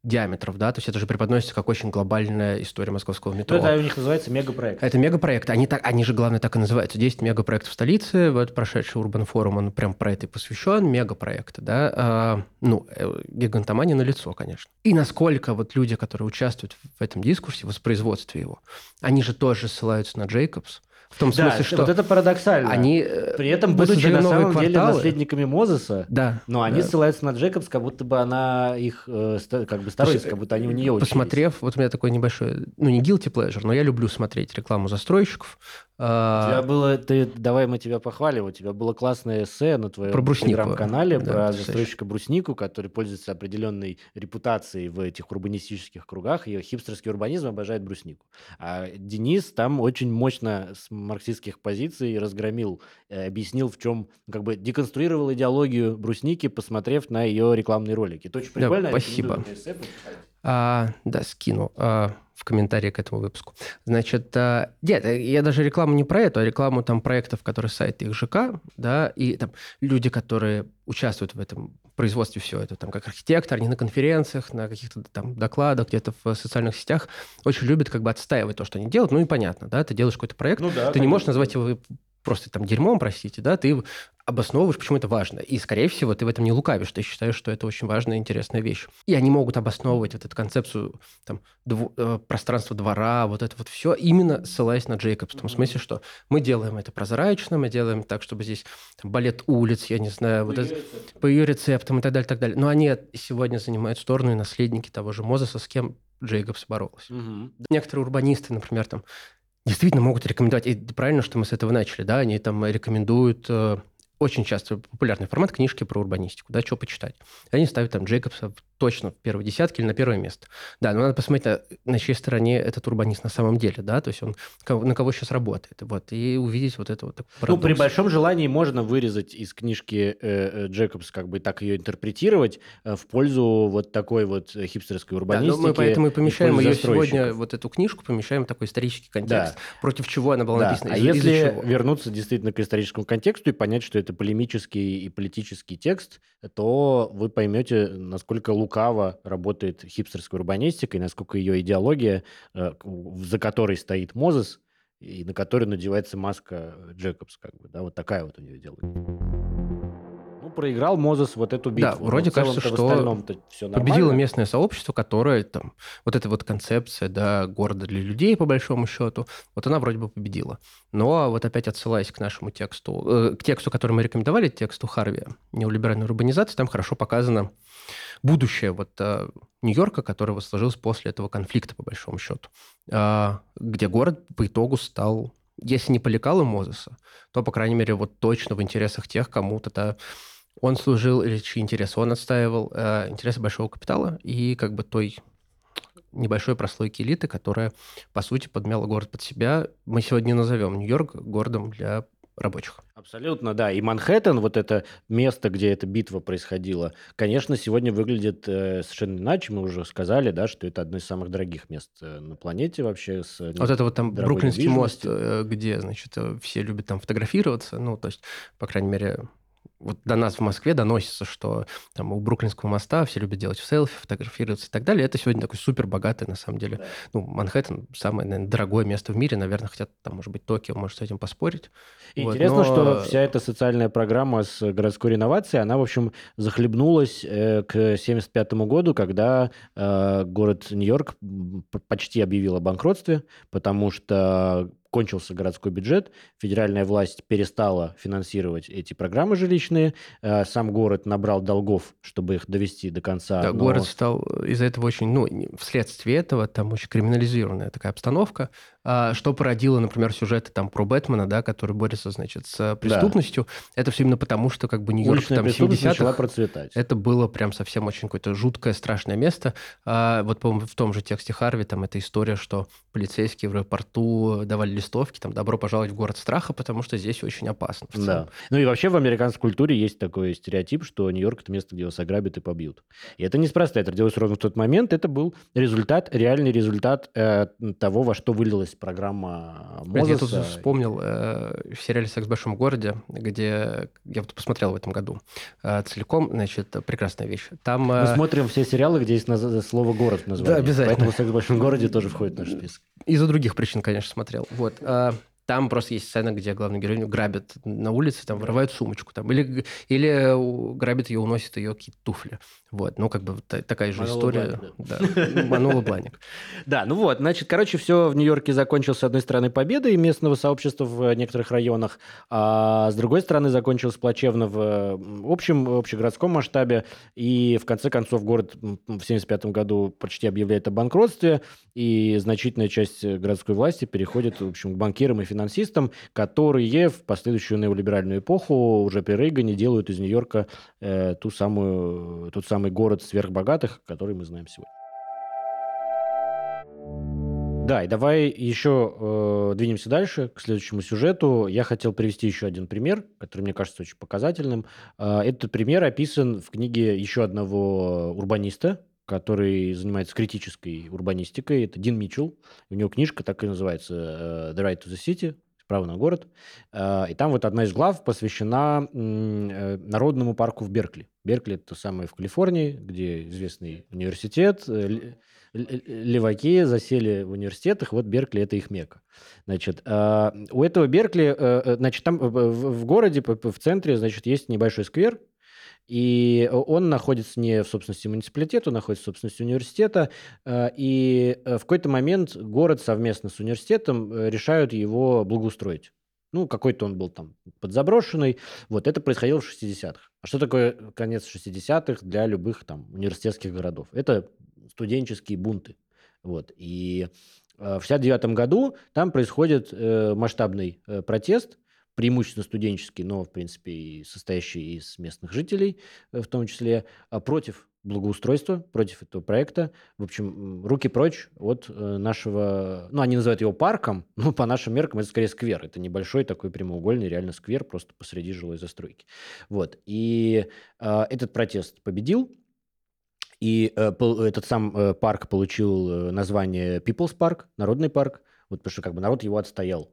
диаметров, да, то есть это же преподносится как очень глобальная история московского метро. Это у них называется мегапроект. Это мегапроект. Они, так, они же, главное, так и называются. 10 мегапроектов в столице, вот прошедший Урбан форум, он прям про это и посвящен, мегапроекты, да. А, ну, э, гигантомания на лицо, конечно. И насколько вот люди, которые участвуют в этом дискурсе, в воспроизводстве его, они же тоже ссылаются на Джейкобс, в том смысле, да, что... вот это парадоксально. Они, При этом, будучи на самом кварталы, деле наследниками Мозеса, да, но они да. ссылаются на Джекобс, как будто бы она их э, как бы сторонница, как будто они у нее Посмотрев, вот у меня такой небольшой, ну не guilty pleasure, но я люблю смотреть рекламу застройщиков, у тебя было, ты, давай мы тебя похвалим, у тебя было классное эссе на твоем про телеграм-канале да, про застройщика Бруснику, который пользуется определенной репутацией в этих урбанистических кругах, и хипстерский урбанизм обожает Бруснику. А Денис там очень мощно с марксистских позиций разгромил, э, объяснил, в чем, как бы деконструировал идеологию Брусники, посмотрев на ее рекламные ролики. Это очень прикольно. Да, спасибо. А, да, скину. А, в комментарии к этому выпуску. Значит, а, нет, я даже рекламу не про эту, а рекламу там проектов, которые сайт их ЖК, да, и там люди, которые участвуют в этом производстве все это, там, как архитектор, они на конференциях, на каких-то там докладах, где-то в социальных сетях, очень любят как бы отстаивать то, что они делают. Ну и понятно, да, ты делаешь какой-то проект, ну, да, ты конечно. не можешь назвать его просто там дерьмом, простите, да, ты обосновываешь, почему это важно. И, скорее всего, ты в этом не лукавишь, ты считаешь, что это очень важная и интересная вещь. И они могут обосновывать вот эту концепцию там, дв... э, пространства двора, вот это вот все, именно ссылаясь на Джейкобс. В том смысле, что мы делаем это прозрачно, мы делаем так, чтобы здесь там, балет улиц, я не знаю, по вот это, по ее рецептам и так далее, так далее. Но они сегодня занимают сторону и наследники того же Мозеса, с кем Джейкобс боролась. Угу. Некоторые урбанисты, например, там, действительно могут рекомендовать. И правильно, что мы с этого начали, да, они там рекомендуют э, очень часто популярный формат книжки про урбанистику, да, что почитать. Они ставят там Джейкобса точно в первой десятке или на первое место. Да, но надо посмотреть, на, на чьей стороне этот урбанист на самом деле, да, то есть он на кого сейчас работает, вот, и увидеть вот это вот. Ну, при большом желании можно вырезать из книжки э, э, Джейкобс, как бы так ее интерпретировать э, в пользу вот такой вот хипстерской урбанистики. Да, мы поэтому и помещаем ее сегодня, вот эту книжку, помещаем такой исторический контекст, да. против чего она была да. написана. А если вернуться действительно к историческому контексту и понять, что это полемический и политический текст, то вы поймете, насколько лук лукаво работает хипстерская урбанистика и насколько ее идеология, э, за которой стоит Мозес, и на которой надевается маска Джекобс, как бы, да, вот такая вот у нее идеология проиграл Мозес вот эту битву. Да, вроде кажется, что все победило местное сообщество, которое там, вот эта вот концепция, да, города для людей, по большому счету, вот она вроде бы победила. Но вот опять отсылаясь к нашему тексту, э, к тексту, который мы рекомендовали, тексту Харви «Неолиберальная урбанизация», там хорошо показано будущее вот э, Нью-Йорка, которое сложилось после этого конфликта, по большому счету, э, где город по итогу стал если не по лекалу Мозеса, то, по крайней мере, вот точно в интересах тех, кому-то он служил, или чьи интересы он отстаивал, э, интересы большого капитала и как бы той небольшой прослойки элиты, которая, по сути, подмяла город под себя. Мы сегодня назовем Нью-Йорк городом для рабочих. Абсолютно, да. И Манхэттен, вот это место, где эта битва происходила, конечно, сегодня выглядит э, совершенно иначе. Мы уже сказали, да, что это одно из самых дорогих мест э, на планете вообще. С, вот это вот там Бруклинский мост, э, где, значит, э, все любят там фотографироваться, ну, то есть, по крайней мере, вот до нас в Москве доносится, что там у Бруклинского моста все любят делать селфи, фотографироваться и так далее. Это сегодня такой супер богатый, на самом деле. Да. Ну, Манхэттен самое, наверное, дорогое место в мире. Наверное, хотят там, может быть, Токио может с этим поспорить. И вот, интересно, но... что вся эта социальная программа с городской реновацией, она, в общем, захлебнулась э, к 1975 году, когда э, город Нью-Йорк почти объявил о банкротстве, потому что кончился городской бюджет, федеральная власть перестала финансировать эти программы жилищные, э, сам город набрал долгов, чтобы их довести до конца. Да, но... город стал из-за этого очень, ну, вследствие этого там очень криминализированная такая обстановка, что породило, например, сюжеты там про Бэтмена, да, который борется, значит, с преступностью. Да. Это все именно потому, что как бы Нью-Йорк там 70-х... процветать. Это было прям совсем очень какое-то жуткое, страшное место. А, вот, по-моему, в том же тексте Харви там эта история, что полицейские в аэропорту давали листовки, там, добро пожаловать в город страха, потому что здесь очень опасно. Да. Ну и вообще в американской культуре есть такой стереотип, что Нью-Йорк – это место, где вас ограбят и побьют. И это неспроста, это родилось ровно в тот момент, это был результат, реальный результат э, того, во что вылилось есть программа Мозеса. Я тут вспомнил э, в сериале «Секс в большом городе», где я вот посмотрел в этом году э, целиком, значит, прекрасная вещь. Там, э... Мы смотрим все сериалы, где есть наз... слово «город» в названии. Да, обязательно. Поэтому «Секс в большом городе» тоже входит в наш список. Из-за других причин, конечно, смотрел. Вот. Э, там просто есть сцена, где главную героиню грабят на улице, там вырывают сумочку, там, или, или грабят ее, уносят ее какие-то туфли. Вот, ну, как бы такая же Манула история. Бланик, да. Манула Бланик. Да, ну вот, значит, короче, все в Нью-Йорке закончилось, с одной стороны, победой местного сообщества в некоторых районах, а с другой стороны, закончилось плачевно в общем, общегородском масштабе, и в конце концов город в 1975 году почти объявляет о банкротстве, и значительная часть городской власти переходит, в общем, к банкирам и финансистам, которые в последующую неолиберальную эпоху уже при Рейгане делают из Нью-Йорка э, ту самую, тот самый город сверхбогатых, который мы знаем сегодня. Да, и давай еще э, двинемся дальше к следующему сюжету. Я хотел привести еще один пример, который мне кажется очень показательным. Э, этот пример описан в книге еще одного урбаниста, который занимается критической урбанистикой. Это Дин Митчелл. У него книжка так и называется э, «The Right to the City», право на город. Э, и там вот одна из глав посвящена э, Народному парку в Беркли. Беркли – это самое в Калифорнии, где известный университет. Леваки засели в университетах, вот Беркли – это их мека. Значит, у этого Беркли, значит, там в городе, в центре, значит, есть небольшой сквер, и он находится не в собственности муниципалитета, он находится в собственности университета. Э, и э, в какой-то момент город совместно с университетом э, решают его благоустроить. Ну, какой-то он был там подзаброшенный. Вот это происходило в 60-х. А что такое конец 60-х для любых там университетских городов? Это студенческие бунты. Вот. И В 69 году там происходит э, масштабный э, протест, преимущественно студенческий, но, в принципе, и состоящий из местных жителей, в том числе, против благоустройства, против этого проекта. В общем, руки прочь от нашего... Ну, они называют его парком, но по нашим меркам это скорее сквер. Это небольшой такой прямоугольный реально сквер, просто посреди жилой застройки. Вот. И э, этот протест победил, и э, этот сам э, парк получил э, название People's Park, Народный парк, вот потому что как бы народ его отстоял.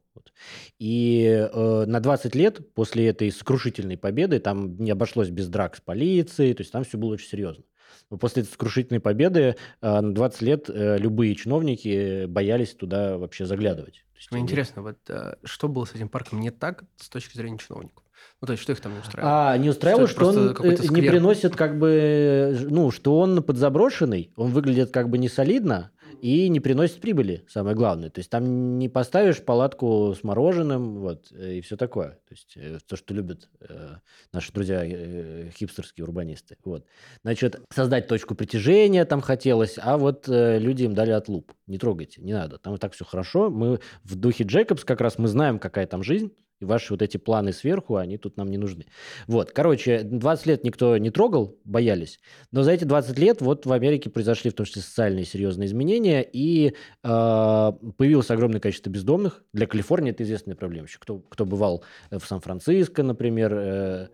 И э, на 20 лет после этой сокрушительной победы там не обошлось без драк с полицией, то есть там все было очень серьезно. Но после этой сокрушительной победы э, на 20 лет э, любые чиновники боялись туда вообще заглядывать. Мне они... интересно, вот э, что было с этим парком не так с точки зрения чиновников? Ну, то есть, что их там не устраивало? А, не устраивало, что, что он э, не приносит как бы, ну, что он подзаброшенный, он выглядит как бы не солидно, и не приносит прибыли, самое главное. То есть там не поставишь палатку с мороженым, вот, э, и все такое. То есть э, то, что любят э, наши друзья э, хипстерские урбанисты. Вот. Значит, создать точку притяжения там хотелось, а вот э, люди им дали отлуп. Не трогайте, не надо. Там и так все хорошо. Мы в духе Джейкобс как раз мы знаем, какая там жизнь, и ваши вот эти планы сверху, они тут нам не нужны. Вот, короче, 20 лет никто не трогал, боялись. Но за эти 20 лет вот в Америке произошли в том числе социальные серьезные изменения, и э, появилось огромное количество бездомных. Для Калифорнии это известная проблема. Еще кто, кто бывал в Сан-Франциско, например, э,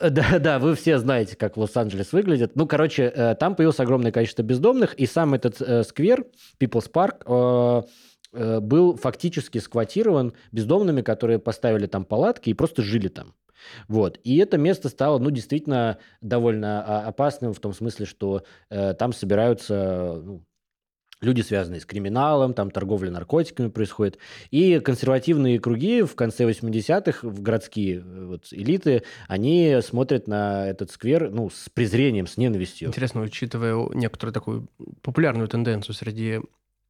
да, да, вы все знаете, как Лос-Анджелес выглядит. Ну, короче, э, там появилось огромное количество бездомных, и сам этот э, сквер, People's Park, э, Э, был фактически сквотирован бездомными, которые поставили там палатки и просто жили там. Вот. И это место стало, ну, действительно довольно а, опасным в том смысле, что э, там собираются ну, люди, связанные с криминалом, там торговля наркотиками происходит. И консервативные круги в конце 80-х, в городские э, вот, элиты, они смотрят на этот сквер ну, с презрением, с ненавистью. Интересно, учитывая некоторую такую популярную тенденцию среди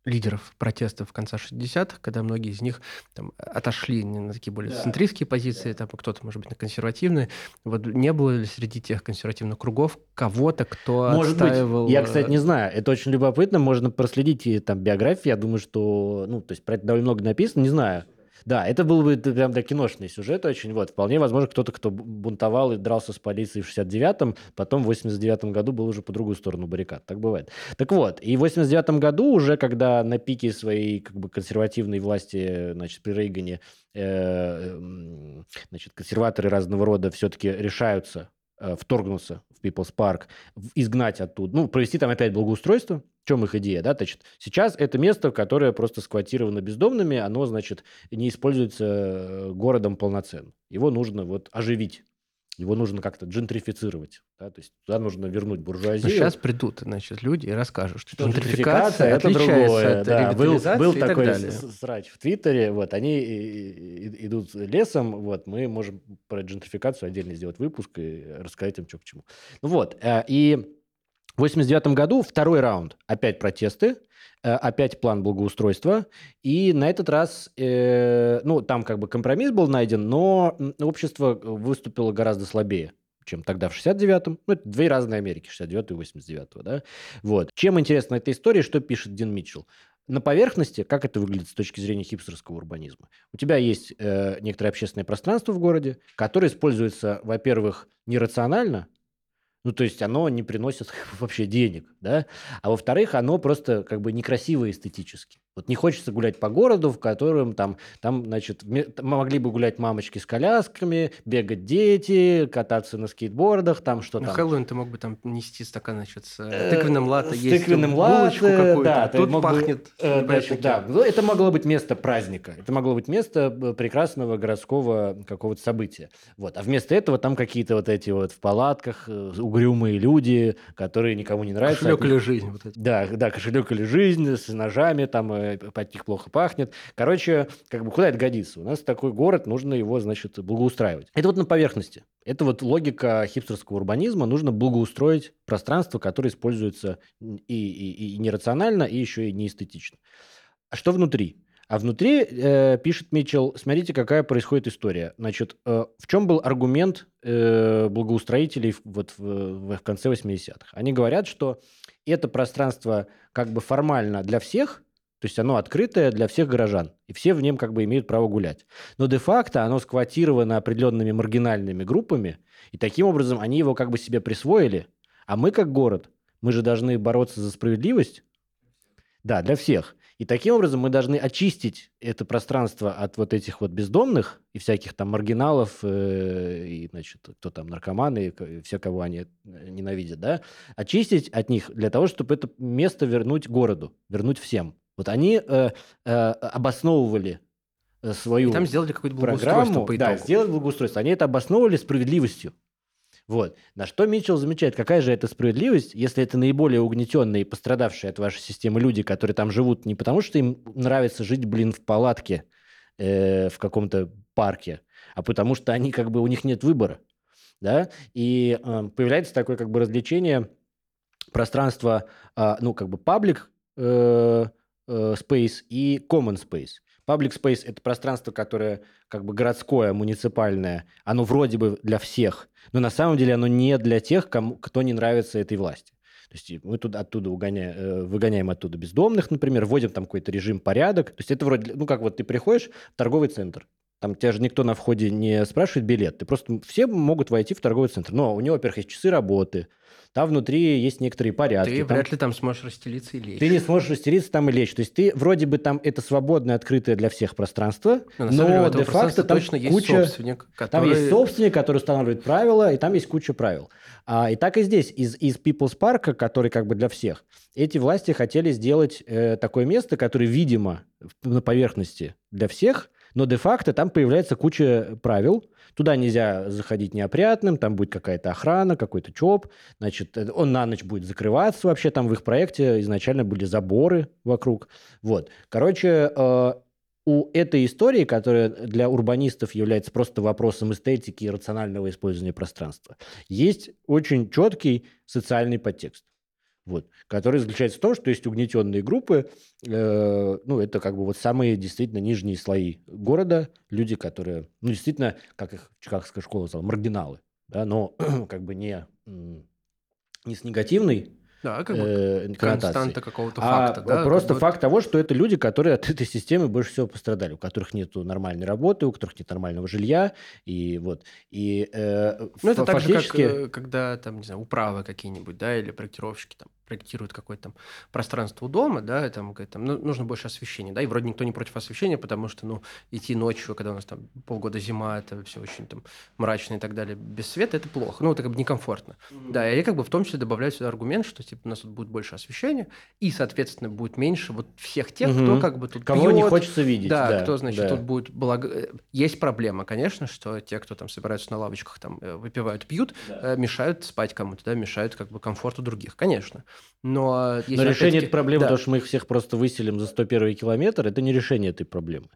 лидеров протестов конца 60-х, когда многие из них там, отошли на такие более да. центристские позиции, там кто-то, может быть, на консервативные. Вот не было ли среди тех консервативных кругов кого-то, кто может отстаивал... Быть. Я, кстати, не знаю. Это очень любопытно. Можно проследить и там биографии. Я думаю, что... Ну, то есть про это довольно много написано. Не знаю. Да, это был бы прям да, киношный сюжет очень. Вот, вполне возможно, кто-то, кто бунтовал и дрался с полицией в 69-м, потом в 89-м году был уже по другую сторону баррикад. Так бывает. Так вот, и в 89-м году уже, когда на пике своей как бы консервативной власти, значит, при Рейгане, э, значит, консерваторы разного рода все-таки решаются вторгнуться в People's Park, изгнать оттуда, ну, провести там опять благоустройство, в чем их идея, да, значит, сейчас это место, которое просто сквотировано бездомными, оно, значит, не используется э, городом полноценно. Его нужно вот оживить, его нужно как-то джентрифицировать, да, то есть туда нужно вернуть буржуазию. Но сейчас придут, значит, люди и расскажут, что, что джентрификация, это другое, от да, был, был такой так срач в Твиттере, вот, они идут лесом, вот, мы можем про джентрификацию отдельно сделать выпуск и рассказать им, что к чему. Ну вот, э, и в 89 году второй раунд. Опять протесты, опять план благоустройства. И на этот раз, э, ну, там как бы компромисс был найден, но общество выступило гораздо слабее чем тогда в 69-м. Ну, это две разные Америки, 69 и 89 да. Вот. Чем интересна эта история, что пишет Дин Митчелл? На поверхности, как это выглядит с точки зрения хипстерского урбанизма? У тебя есть э, некоторое общественное пространство в городе, которое используется, во-первых, нерационально, ну, то есть оно не приносит вообще денег, да? А во-вторых, оно просто как бы некрасиво эстетически. Вот не хочется гулять по городу, в котором там, там значит, могли бы гулять мамочки с колясками, бегать дети, кататься на скейтбордах, там что на там. Хэллоуин ты мог бы там нести стакан, значит, с э, тыквенным латте, с есть тыквенным булочку какую-то. Да, Тут мог пахнет. Бы, э, значит, да, ну, это могло быть место праздника, это могло быть место э, прекрасного городского какого-то события. Вот. А вместо этого там какие-то вот эти вот в палатках угрюмые люди, которые никому не нравятся. Кошелек или жизнь. Вот это. Да, да, кошелек или жизнь с ножами, там от них плохо пахнет. Короче, как бы куда это годится? У нас такой город, нужно его, значит, благоустраивать. Это вот на поверхности. Это вот логика хипстерского урбанизма. Нужно благоустроить пространство, которое используется и, и, и нерационально, и еще и неэстетично. А что внутри? А внутри, э, пишет Митчелл, смотрите, какая происходит история. Значит, э, в чем был аргумент э, благоустроителей вот в, в конце 80-х? Они говорят, что это пространство как бы формально для всех, То есть оно открытое для всех горожан, и все в нем как бы имеют право гулять. Но де-факто оно сквотировано определенными маргинальными группами, и таким образом они его как бы себе присвоили. А мы как город, мы же должны бороться за справедливость. Да, для всех. И таким образом мы должны очистить это пространство от вот этих вот бездомных и всяких там маргиналов, э, и, значит, кто там наркоманы, и все, кого они э, ненавидят, да, очистить от них для того, чтобы это место вернуть городу, вернуть всем. Вот они э, э, обосновывали э, свою И там сделали какое-то программу, по да, итогу. сделать благоустройство. Они это обосновывали справедливостью. Вот. На что Митчелл замечает, какая же это справедливость, если это наиболее угнетенные и пострадавшие от вашей системы люди, которые там живут не потому, что им нравится жить, блин, в палатке э, в каком-то парке, а потому что они как бы у них нет выбора, да, и э, появляется такое как бы развлечение пространства, э, ну как бы э, э, space и common space. Public space – это пространство, которое как бы городское, муниципальное, оно вроде бы для всех, но на самом деле оно не для тех, кому, кто не нравится этой власти. То есть мы туда, оттуда угоняем, э, выгоняем оттуда бездомных, например, вводим там какой-то режим, порядок. То есть это вроде, ну как вот ты приходишь в торговый центр, там тебя же никто на входе не спрашивает билет. Ты просто все могут войти в торговый центр. Но у него, во-первых, есть часы работы, там внутри есть некоторые порядки. Ты там- вряд ли там сможешь расстелиться и лечь. ты не сможешь растериться там и лечь. То есть ты вроде бы там это свободное, открытое для всех пространство, Но, но де-факто там точно есть куча... собственник, Там который... есть собственник, который устанавливает правила, и там есть куча правил. А, и так и здесь. Из, из People's Park, который как бы для всех, эти власти хотели сделать э, такое место, которое, видимо, на поверхности для всех, но де-факто там появляется куча правил. Туда нельзя заходить неопрятным, там будет какая-то охрана, какой-то ЧОП. Значит, э, он на ночь будет закрываться вообще. Там в их проекте изначально были заборы вокруг. Вот. Короче, э, у этой истории, которая для урбанистов является просто вопросом эстетики и рационального использования пространства, есть очень четкий социальный подтекст. Вот, который заключается в том, что есть угнетенные группы, э, ну, это как бы вот самые действительно нижние слои города, люди, которые, ну, действительно, как их Чикагская школа сказала, маргиналы, да, но как бы не, не с негативной Да, как бы э, константа какого-то а факта. да, просто как бы- факт того, что это люди, которые от этой системы больше всего пострадали, у которых нет нормальной работы, у которых нет нормального жилья, и вот. И э, Ну, это фа- так же, как фактически... э, когда, там, не знаю, управы какие-нибудь, да, или проектировщики там проектируют какое-то там пространство у дома, да, и там, говорят, там ну, нужно больше освещения, да, и вроде никто не против освещения, потому что, ну, идти ночью, когда у нас там полгода зима, это все очень там мрачно и так далее, без света, это плохо, ну, это как бы некомфортно. Да, и я как бы в том числе добавляю сюда аргумент, что, типа, у нас тут будет больше освещения, и, соответственно, будет меньше вот всех тех, кто Мгм. как бы тут Кого не пьёт, хочется видеть. да, Да, кто, значит, да. тут будет благо... э, Есть проблема, конечно, что те, кто там собираются на лавочках, там э, выпивают, пьют, э, мешают спать кому-то, да, мешают как бы комфорту других, конечно. Но, Но решение этой проблемы, да, то, что мы их всех просто выселим за 101 километр, это не решение этой проблемы.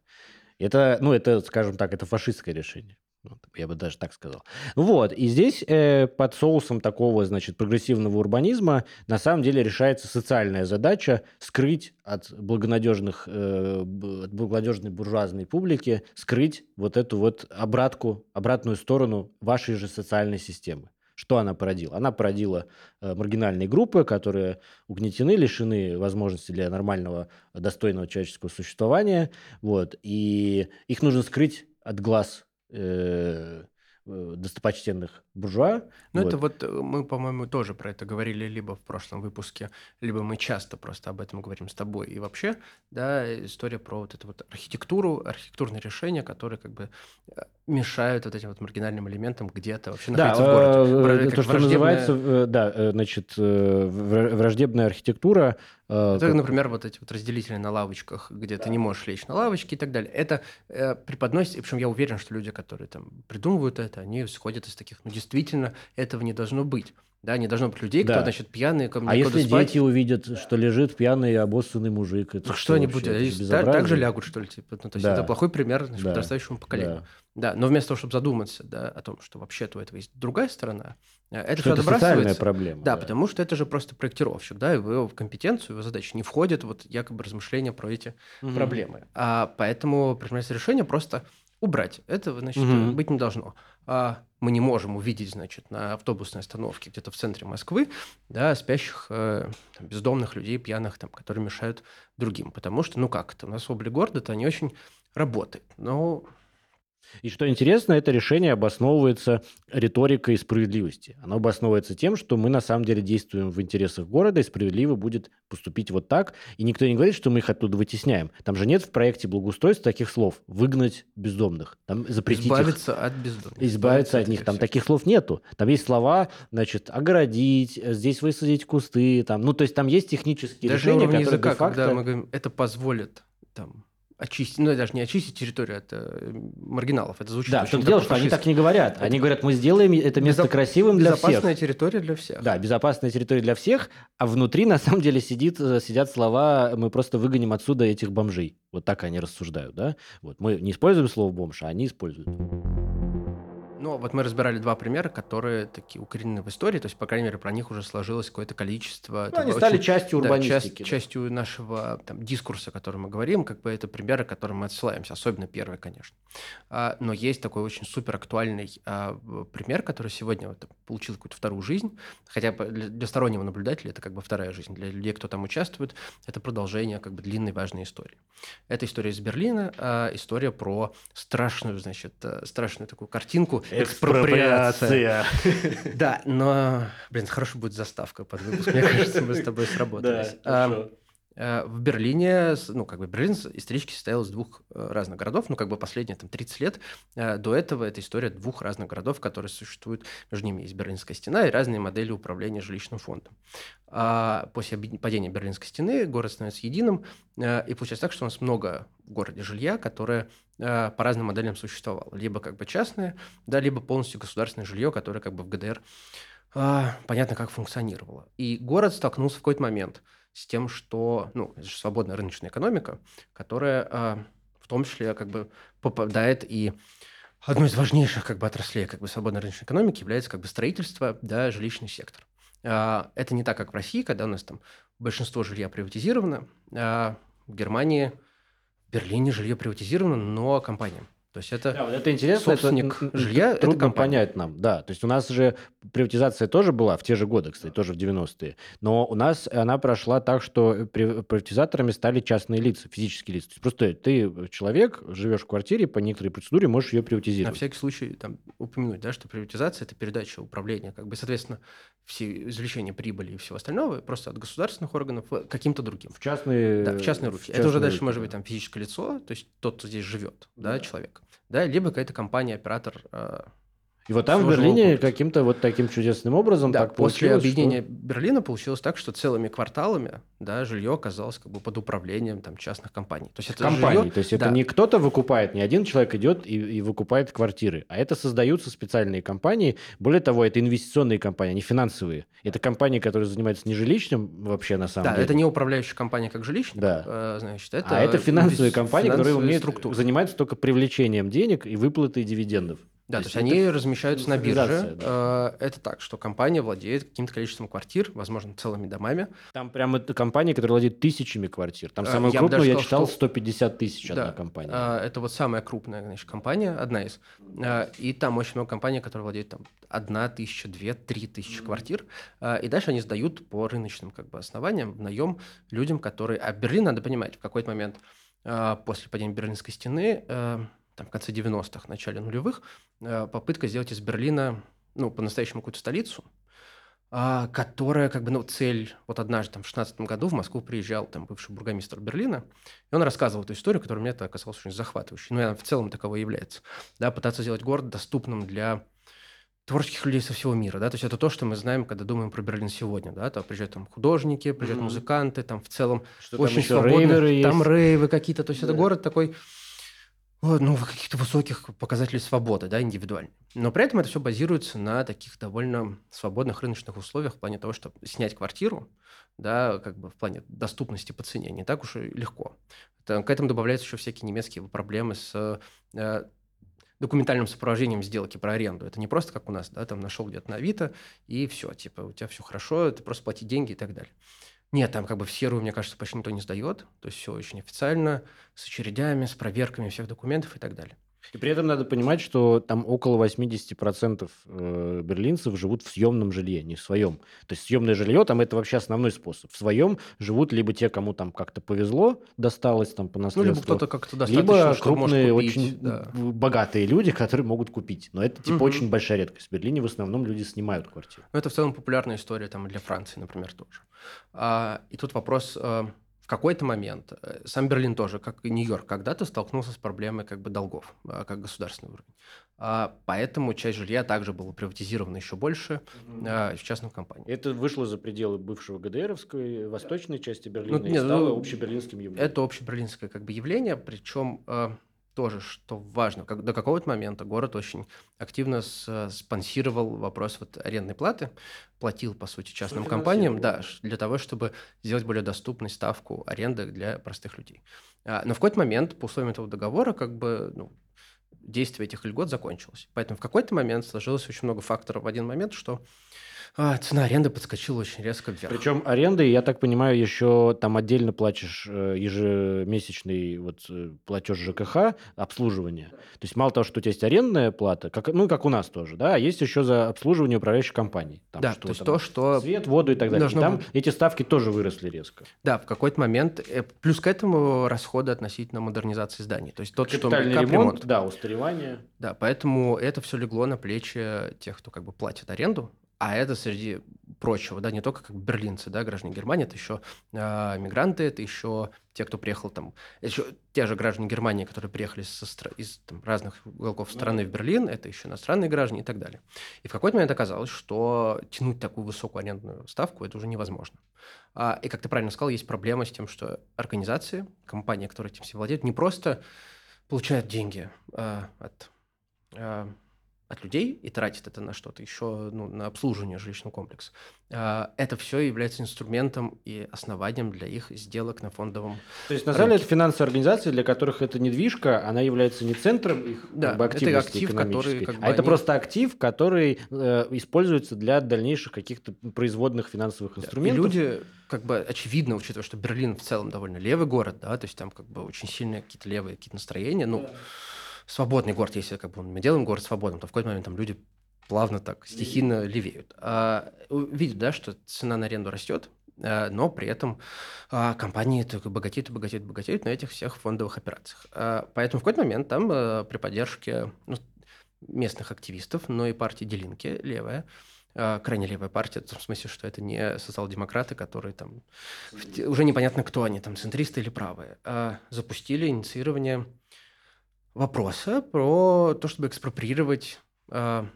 Это, ну, это, скажем так, это фашистское решение. Вот, Я бы даже так сказал. Вот, и здесь э, под соусом такого, значит, прогрессивного урбанизма на самом деле решается социальная задача скрыть от благонадежных, э, от благонадежной буржуазной публики, скрыть вот эту вот обратку, обратную сторону вашей же социальной системы. Что она породила? Она породила э, маргинальные группы, которые угнетены, лишены возможности для нормального, достойного человеческого существования. Вот, и их нужно скрыть от глаз э, э, достопочтенных буржуа. Ну, Вот. это вот э, мы, по-моему, тоже про это говорили либо в прошлом выпуске, либо мы часто просто об этом говорим с тобой. И вообще, да, история про вот эту вот архитектуру, архитектурные решения, которые как бы э, мешают вот этим вот маргинальным элементам где-то вообще Да, находиться в городе. э, как то, что враждебная- называется, э, да, э, значит, вра- враждебная архитектура. Это, как- например, вот эти вот разделители на лавочках, где ты не можешь лечь на лавочке и так далее. Это э, преподносится, причем я уверен, что люди, которые там придумывают это, они исходят из таких, ну, действительно, этого не должно быть. Да, не должно быть людей, кто, Да. значит, пьяные, кому А некуда если спать. дети увидят, что лежит пьяный обоссанный мужик, это Ну, что они вообще? будут? Они так, же лягут, что ли? Типа? Ну, то есть Да. это плохой пример значит, Да. подрастающему поколению. Да. Да, но вместо того, чтобы задуматься да, о том, что вообще-то у этого есть другая сторона, э, это Что это социальная проблема. Да, потому что это же просто проектировщик, да, и в его компетенцию, в его задачи не входит вот якобы размышления про эти Мгм. проблемы. А поэтому принимается решение просто убрать. Этого, значит, Мгм. быть не должно. А мы не можем увидеть, значит, на автобусной остановке где-то в центре Москвы, да, спящих э, там, бездомных людей, пьяных, там, которые мешают другим. Потому что, ну как это, у нас облик города-то не очень работает. Но И что интересно, это решение обосновывается риторикой справедливости. Оно обосновывается тем, что мы на самом деле действуем в интересах города, и справедливо будет поступить вот так. И никто не говорит, что мы их оттуда вытесняем. Там же нет в проекте благоустройства таких слов «выгнать бездомных», там запретить их избавиться от бездомных. избавиться от них. Там всех. таких слов нету. Там есть слова, значит, огородить, э, здесь высадить кусты, там, ну, то есть там есть технические Даже решения, которые языка, когда мы говорим, это позволит там очистить, ну, даже не очистить территорию от э, маргиналов, это звучит Да, в очень том так дело, что они так не говорят. Они говорят, мы сделаем это место Безоп- красивым для Безопасная всех. территория для всех. Да, безопасная территория для всех, а внутри на самом деле сидит, э, сидят слова «мы просто выгоним отсюда этих бомжей». Вот так они рассуждают, да? Вот мы не используем слово «бомж», а они используют. Ну, вот мы разбирали два примера, которые такие укоренены в истории, то есть, по крайней мере, про них уже сложилось какое-то количество... Ну, они такой стали очень- частью да, урбанистики. часть- да. частью нашего там, дискурса, о котором мы говорим, как бы это примеры, к которым мы отсылаемся, особенно первый, конечно. А, но есть такой очень супер актуальный а, пример, который сегодня вот, получил какую-то вторую жизнь, хотя для, стороннего наблюдателя это как бы вторая жизнь, для людей, кто там участвует, это продолжение как бы длинной важной истории. Это история из Берлина, а, история про страшную, значит, э, страшную такую картинку экспроприация. Да, но, блин, хорошая будет заставка под выпуск. Мне кажется, мы с тобой сработались. В Берлине, ну, как бы Берлин исторически состоял из двух э, разных городов, ну, как бы последние там 30 лет. э, До этого это история двух разных городов, которые существуют. Между ними есть Берлинская стена и разные модели управления жилищным фондом. А после падения Берлинской стены город становится единым, э, и получается так, что у нас много в городе жилья, которое э, по разным моделям существовало. Либо как бы частное, да, либо полностью государственное жилье, которое как бы в ГДР понятно, как функционировало. И город столкнулся в какой-то момент с тем, что, ну, это же свободная рыночная экономика, которая а, в том числе как бы попадает и одной из важнейших как бы отраслей как бы свободной рыночной экономики является как бы строительство, да, жилищный сектор. А, это не так, как в России, когда у нас там большинство жилья приватизировано, а в Германии, в Берлине жилье приватизировано, но компаниям. То есть это Да, вот это интересно. это собственник н- жилья – это трудно компания. понять нам. Да, то есть у нас же приватизация тоже была в те же годы, кстати, тоже в 90-е. Но у нас она прошла так, что при- приватизаторами стали частные лица, физические лица. То есть просто ты человек, живешь в квартире, по некоторой процедуре можешь ее На приватизировать. всякий случай там упомянуть, да, что приватизация – это передача управления, как бы, соответственно, все извлечение прибыли и всего остального просто от государственных органов к каким-то другим. В частные, Да, в частные руки. это частные уже дальше руки, может быть там физическое лицо, то есть тот, кто здесь живет, да, Да. человек, да, либо какая-то компания, оператор. И вот там в Берлине каким-то вот таким чудесным образом да, так после объединения что- Берлина получилось так, что целыми кварталами, да, жилье оказалось как бы под управлением там частных компаний. То есть это компании. жилье- То есть это да, не кто-то выкупает, не один человек идет и, и выкупает квартиры, а это создаются специальные компании. Более того, это инвестиционные компании, не финансовые. Это компании, которые занимаются не жилищным вообще на самом Да, деле. это не управляющая компания как жилищник, Да. э, значит, это а это финансовые инвес- компании, которые финансовые умеют структуры. занимаются только привлечением денег и выплатой дивидендов. Да, То то есть они это размещаются на бирже. цифровизация, Э, Это так, что компания владеет каким-то количеством квартир, возможно, целыми домами. Там прям это компании, которые владеют тысячами квартир. Там Э, самую я даже я читал что- 150 тысяч одна Да, компания. э, Это вот самая крупная, значит, компания, одна из. И там очень много компаний, которые владеют там одна тысяча, две, три тысячи квартир. И дальше они сдают по рыночным как бы основаниям в наем людям, которые... А Берлин, надо понимать, в какой-то момент после падения Берлинской стены, там в конце 90-х, начале нулевых, э, попытка сделать из Берлина, ну, по-настоящему какую-то столицу, а, которая, как бы, ну, цель... Вот однажды, там, в 16 году в Москву приезжал там бывший бургомистр Берлина, и он рассказывал эту историю, которая мне это оказалась очень захватывающей. Ну, и она в целом таковой является. Да, пытаться сделать город доступным для творческих людей со всего мира, да, то есть это то, что мы знаем, когда думаем про Берлин сегодня, да, там приезжают там художники, приезжают Мгм. музыканты, там в целом Что там очень еще свободно, рейверы там есть. рейвы какие-то, то есть это Да. город такой, ну, каких-то высоких показателей свободы, да, индивидуально. Но при этом это все базируется на таких довольно свободных рыночных условиях в плане того, что снять квартиру, да, как бы в плане доступности по цене не так уж и легко. К этому добавляются еще всякие немецкие проблемы с э, документальным сопровождением сделки про аренду. Это не просто как у нас, да, там нашел где-то на Авито, и все, типа, у тебя все хорошо, ты просто плати деньги и так далее. Нет, там как бы в серую, мне кажется, почти никто не сдает. То есть все очень официально, с очередями, с проверками всех документов и так далее. И при этом надо понимать, что там около 80% э, берлинцев живут в съемном жилье, не в своем. То есть съемное жилье там это вообще основной способ. В своем живут либо те, кому там как-то повезло, досталось там по наследству. Ну, либо кто-то как-то достаточно, либо крупные, купить, очень да. богатые люди, которые могут купить. Но это типа Мгм. очень большая редкость. В Берлине в основном люди снимают квартиру. Ну, это в целом популярная история там для Франции, например, тоже. А, и тут вопрос, э, в какой-то момент, э, сам Берлин тоже, как и Нью-Йорк, когда-то столкнулся с проблемой как бы долгов, а, как государственный уровень. А, поэтому часть жилья также была приватизирована еще больше а, в частных компаниях. Это вышло за пределы бывшего ГДРовской восточной части Берлина и не, стало ну, общеберлинским явлением. Это общеберлинское как бы явление, причем э, тоже, что важно, как, до какого-то момента город очень активно с- спонсировал вопрос вот арендной платы, платил, по сути, частным компаниям, да, для того, чтобы сделать более доступной ставку аренды для простых людей. А, но в какой-то момент, по условиям этого договора, как бы, ну, действие этих льгот закончилось. Поэтому в какой-то момент сложилось очень много факторов в один момент, что а, цена аренды подскочила очень резко вверх. Причем аренды, я так понимаю, еще там отдельно платишь э, ежемесячный вот э, платеж ЖКХ, обслуживание. То есть мало того, что у тебя есть арендная плата, как, ну, как у нас тоже, да, а есть еще за обслуживание управляющей компании. Там, да, что то есть там то, что Свет, воду и так далее. И там быть. эти ставки тоже выросли резко. Да, в какой-то момент. э, Плюс к этому расходы относительно модернизации зданий. То есть тот, что капремонт. ремонт, да, устаревание. Да, поэтому это все легло на плечи тех, кто как бы платит аренду. А это среди прочего, да, не только как берлинцы, да, граждане Германии, это еще а, мигранты, это еще те, кто приехал там, еще те же граждане Германии, которые приехали со из там, разных уголков страны в Берлин, это еще иностранные граждане и так далее. И в какой-то момент оказалось, что тянуть такую высокую арендную ставку это уже невозможно. А, и как ты правильно сказал, есть проблема с тем, что организации, компании, которые этим всем владеют, не просто получают деньги а, от а, от людей и тратит это на что-то еще, ну, на обслуживание жилищного комплекса. А, Это все является инструментом и основанием для их сделок на фондовом. То есть, на самом деле, это финансовые организации, для которых эта недвижка, она является не центром их Да, как бы, это активности актив, который, как бы, а это они- просто актив, который э, используется для дальнейших каких-то производных финансовых И инструментов. люди, как бы, очевидно, учитывая, что Берлин в целом довольно левый город, да, то есть там как бы очень сильные какие-то левые какие-то настроения, ну, свободный город, если как бы мы делаем город свободным, то в какой-то момент там люди плавно так стихийно левеют. А, у- видят, да, что цена на аренду растет, а, но при этом а, компании только богатеют и богатеют, богатеют на этих всех фондовых операциях. А, поэтому в какой-то момент там а, при поддержке ну, местных активистов, но и партии Делинки, левая, крайне левая партия, в том смысле, что это не социал-демократы, которые там, уже непонятно, кто они, там, центристы или правые, а, запустили инициирование вопроса про то, чтобы экспроприировать а,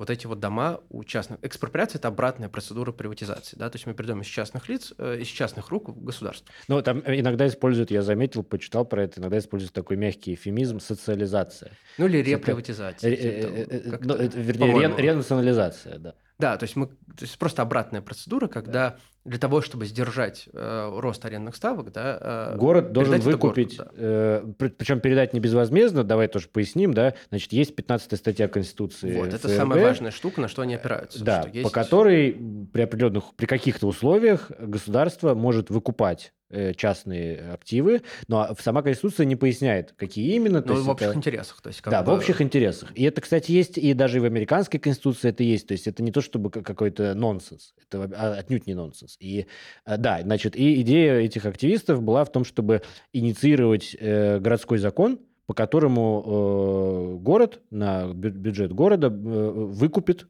вот эти вот дома у частных. Экспроприация – это обратная процедура приватизации. Да? То есть мы передаем из частных лиц, э, из частных рук в государство. Ну, там иногда используют, я заметил, почитал про это, иногда используют такой мягкий эфемизм социализация. Ну или реприватизация. Э, типа э, э, э, ну, вернее, ренационализация, да. Да, то есть мы, то есть просто обратная процедура, когда для того, чтобы сдержать э, рост арендных ставок, да, э, Город должен это городу, выкупить, да. причем передать не безвозмездно, давай тоже поясним, да, значит, есть 15 статья Конституции Вот, это ФРГ, самая важная штука, на что они опираются. Да, что по есть- которой при определенных, при каких-то условиях государство может выкупать э, частные активы, но сама Конституция не поясняет, какие именно. Ну, есть в общих это- интересах. То есть, да, бы- в общих интересах. И это, кстати, есть и даже и в американской конституции это есть. То есть это не то, чтобы ка- какой-то нонсенс. Это а, отнюдь не нонсенс. И а, да, значит, и идея этих активистов была в том, чтобы инициировать э, городской закон, по которому э, город на бю- бюджет города э, выкупит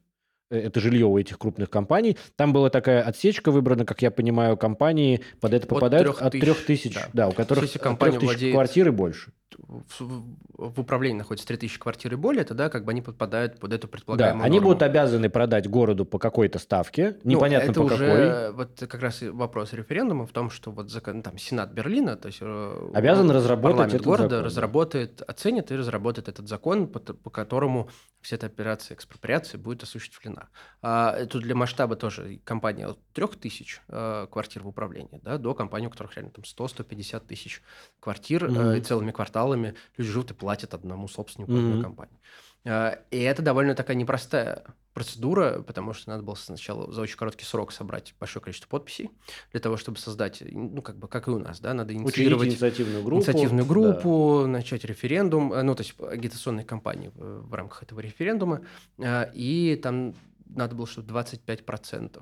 э, это жилье у этих крупных компаний. Там была такая отсечка выбрана, как я понимаю, компании под это От попадают от тысяч, трех тысяч, да. да, у которых от компания 3000 владеет- квартир и больше. В, управлении находится 3000 квартир и более, тогда как бы они подпадают под эту Да, предполагаемую они норму. будут обязаны продать городу по какой-то ставке, Ну, непонятно это по уже какой. вот как раз и вопрос референдума в том, что вот закон, там Сенат Берлина, то есть э, Обязан э, разработать парламент этот города закон, да. разработает, оценит и разработает этот закон, по, по которому вся эта операция экспроприации будет осуществлена. А, тут для масштаба тоже компания от 3000 э, квартир в управлении, да, до компании, у которых реально там 100-150 тысяч квартир э, Мгм. и целыми кварталами кварталами люди живут и платят одному собственнику mm-hmm. одной компании. А, и это довольно такая непростая процедура, потому что надо было сначала за очень короткий срок собрать большое количество подписей для того, чтобы создать, ну, как бы, как и у нас, да, надо инициировать инициативную группу, инициативную группу да. начать референдум, э, ну, то есть агитационные кампании в, в рамках этого референдума, а, и там надо было, чтобы 25%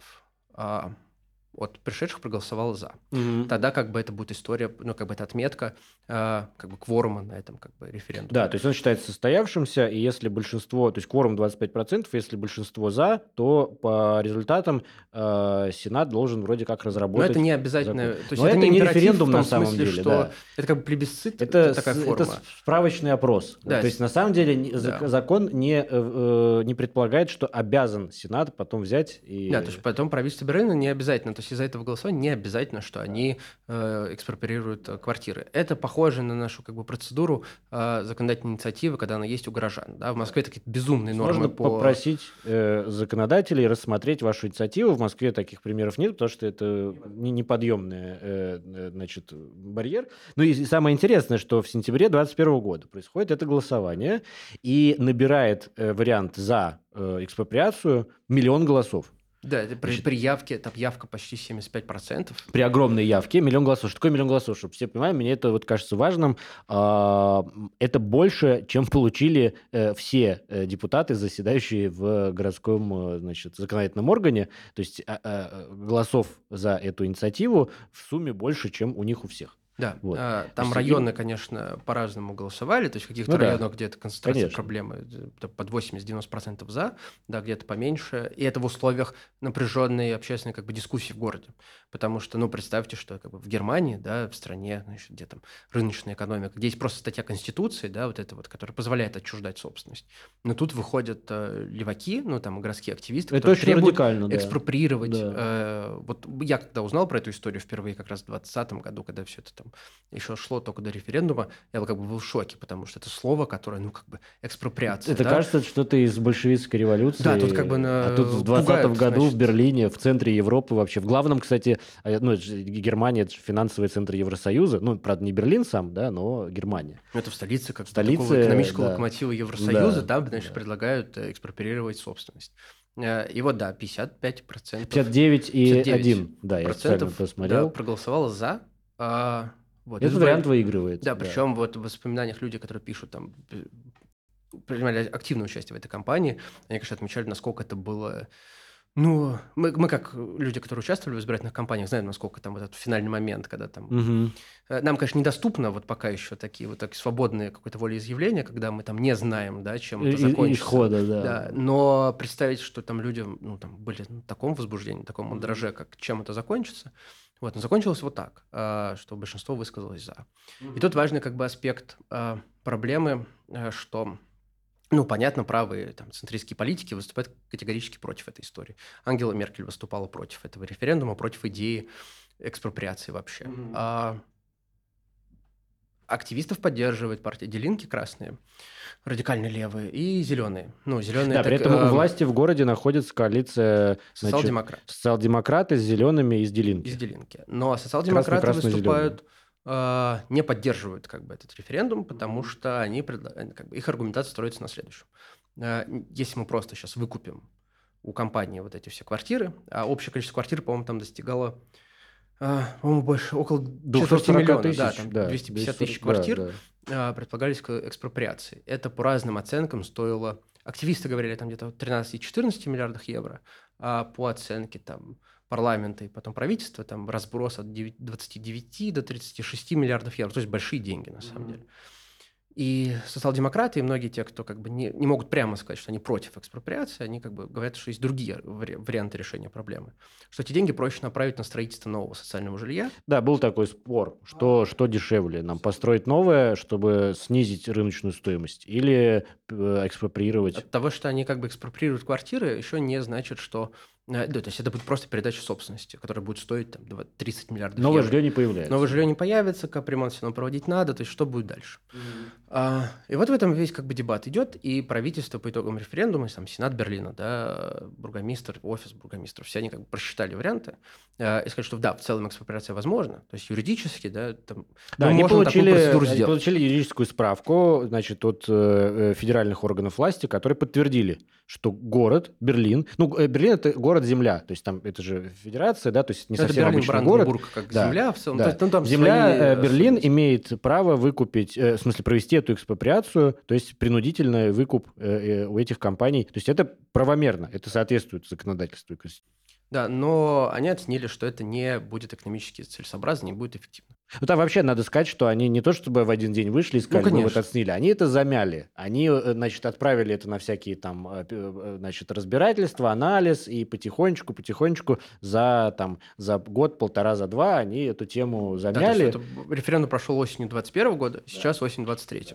от пришедших проголосовало за. Угу. Тогда как бы это будет история, ну как бы это отметка э, как бы кворума на этом как бы референдуме. Да, то есть он считается состоявшимся, и если большинство, то есть кворум 25%, если большинство за, то по результатам э, Сенат должен вроде как разработать... Но это не обязательно... То есть Но это, это не референдум на самом смысле, деле, что да. Это как бы плебисцит, это, это такая форма. Это справочный опрос. Да. То есть на самом деле да. закон не, э, э, не предполагает, что обязан Сенат потом взять и... Да, то есть потом правительство Берлина не обязательно то есть из-за этого голосования не обязательно, что они э, экспроприируют э, квартиры. Это похоже на нашу как бы процедуру э, законодательной инициативы, когда она есть у горожан. Да? В Москве такие безумные нормы Можно по... попросить э, законодателей рассмотреть вашу инициативу. В Москве таких примеров нет, потому что это не, неподъемный э, э значит, барьер. Ну и самое интересное, что в сентябре 2021 года происходит это голосование и набирает э, вариант за э, экспроприацию миллион голосов. Да, это при, при явке, там явка почти 75%. При огромной явке миллион голосов. Что такое миллион голосов? Чтобы все понимали, мне это вот кажется важным. А, это больше, чем получили э, все э, депутаты, заседающие в городском э, значит, законодательном органе. То есть а, а, голосов за эту инициативу в сумме больше, чем у них у всех. Да, вот. а, там есть, районы, конечно, по-разному голосовали, то есть в каких-то ну, районах да. где-то концентрация конечно. проблемы э, под 80-90% за, да, где-то поменьше, и это в условиях напряженной общественной как бы дискуссии в городе, потому что, ну, представьте, что как бы в Германии, да, в стране, значит, где там рыночная экономика, где есть просто статья Конституции, да, вот это вот, которая позволяет отчуждать собственность, но тут выходят э, леваки, ну, там, городские активисты, это которые требуют да. экспроприировать. Да. Э, вот я когда узнал про эту историю впервые как раз в 2020 году, когда все это там еще шло только до референдума, я как бы был в шоке, потому что это слово, которое, ну, как бы, экспроприация. Это да? кажется что-то из большевистской революции. Да, тут как бы на... А тут в 20 году значит... в Берлине, в центре Европы вообще, в главном, кстати, а, ну, Германия, это же финансовый центр Евросоюза, ну, правда, не Берлин сам, да, но Германия. Ну, это в столице, как столице экономического да. локомотива Евросоюза, да, там, значит, да. предлагают э, экспроприировать собственность. Э, и вот, да, 55%. 59 и 59 1, да, я процентов, посмотрел. Да, проголосовало за, а вот. Этот вариант выигрывает. Да, да, причем вот в воспоминаниях люди, которые пишут там принимали активное участие в этой кампании, они, конечно, отмечали, насколько это было ну, мы, мы как люди, которые участвовали в избирательных кампаниях, знаем, насколько там вот этот финальный момент, когда там... Угу. Нам, конечно, недоступно вот пока еще такие вот так свободные какой-то волеизъявления, когда мы там не знаем, да, чем это закончится. Исхода, да. да. Но представить, что там люди ну, там, были на таком возбуждении, на таком мандраже, как чем это закончится, вот, но закончилось вот так, а, что большинство высказалось за. Mm-hmm. И тут важный как бы аспект а, проблемы, э, что ну, понятно, правые там, центристские политики выступают категорически против этой истории. Ангела Меркель выступала против этого референдума, против идеи экспроприации вообще. Mm-hmm. А, активистов поддерживает партия Делинки красные, радикально левые и зеленые. Ну, зеленые. Да, так, при этом э, у власти в городе находится коалиция социал-демократ. социал-демократы с зелеными из Делинки. Из Делинки. Но социал-демократы выступают э, не поддерживают как бы этот референдум, потому что они как бы, их аргументация строится на следующем. Э, если мы просто сейчас выкупим у компании вот эти все квартиры, а общее количество квартир, по-моему, там достигало а, по-моему, больше, около 200 миллионов, тысяч, да, там да, 250 тысяч квартир да, да. предполагались к экспроприации. Это по разным оценкам стоило, активисты говорили там где-то 13-14 миллиардах евро, а по оценке там парламента и потом правительства там разброс от 29 до 36 миллиардов евро, то есть большие деньги на самом mm-hmm. деле. И социал-демократы и многие те, кто как бы не, не могут прямо сказать, что они против экспроприации, они как бы говорят, что есть другие варианты решения проблемы. Что эти деньги проще направить на строительство нового социального жилья. Да, был такой спор, что, что дешевле, нам построить новое, чтобы снизить рыночную стоимость, или э, экспроприировать? От того, что они как бы экспроприируют квартиры, еще не значит, что да, то есть это будет просто передача собственности, которая будет стоить там, 30 миллиардов Новое евро. жилье не появляется. Новое жилье не появится, капремонт все равно проводить надо, то есть что будет дальше? Mm-hmm. А, и вот в этом весь как бы дебат идет, и правительство по итогам референдума, сам Сенат Берлина, да, бургомистр, офис бургомистров, все они как бы просчитали варианты э, и сказали, что да, в целом экспроприация возможна, то есть юридически, да, там, да, мы они можем получили, такую процедуру сделать. получили юридическую справку, значит, от э, федеральных органов власти, которые подтвердили, что город Берлин, ну, э, Берлин это город-земля, то есть там это же федерация, да, то есть не это совсем Берлин, обычный город. Как Да, земля в целом. да. То есть, ну, там Земля свои, э, э, Берлин имеет право выкупить, э, в смысле провести эту экспроприацию, то есть принудительный выкуп э, э, у этих компаний. То есть это правомерно, это соответствует законодательству. Да, но они оценили, что это не будет экономически целесообразно, не будет эффективно. Ну там вообще надо сказать, что они не то чтобы в один день вышли и сказали, мы вот оценили, они это замяли. Они, э, значит, отправили это на всякие там, э, э, значит, разбирательства, анализ, и потихонечку, потихонечку за там за год, полтора, за два они эту тему Да, то есть замяли. это референдум прошел осенью 21 года, сейчас осень 23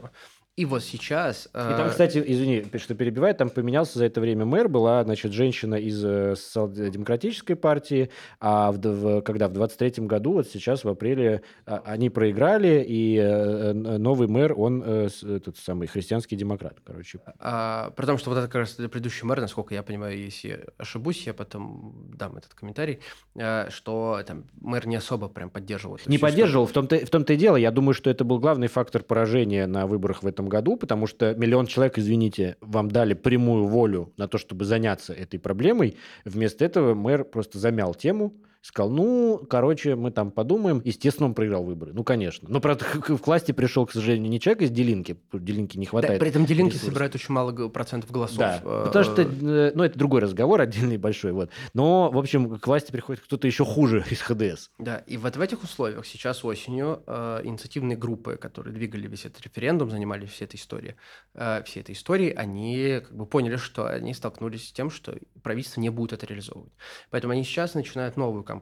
И вот сейчас... И там, кстати, извини, что перебивает, там поменялся за это время мэр, была, значит, женщина из социал-демократической партии, а в, в- когда в 23 году, вот сейчас в апреле, они проиграли, и э, э, новый мэр, он э, этот самый христианский демократ, короче. А, при том, что вот это как раз предыдущий мэр, насколько я понимаю, если ошибусь, я потом дам этот комментарий, э, что там мэр не особо прям поддерживал. Не всю историю. поддерживал, в том-то, в том-то и дело. Я думаю, что это был главный фактор поражения на выборах в этом году, потому что миллион человек, извините, вам дали прямую волю на то, чтобы заняться этой проблемой. Вместо этого мэр просто замял тему, сказал, ну, короче, мы там подумаем. Естественно, он проиграл выборы. Ну, конечно. Но, правда, к власти пришел, к сожалению, не человек из Делинки. Делинки не Да, хватает. при этом Делинки ресурсов. собирают очень мало процентов голосов. Да, Э, потому что, э, ну, это другой разговор, отдельный большой, вот. Но, в общем, к власти приходит кто-то еще хуже из ХДС. Да, и вот в этих условиях сейчас осенью э, инициативные группы, которые двигали весь этот референдум, занимались всей этой историей, э, всей этой историей, они как бы поняли, что они столкнулись с тем, что правительство не будет это реализовывать. Поэтому они сейчас начинают новую кампанию,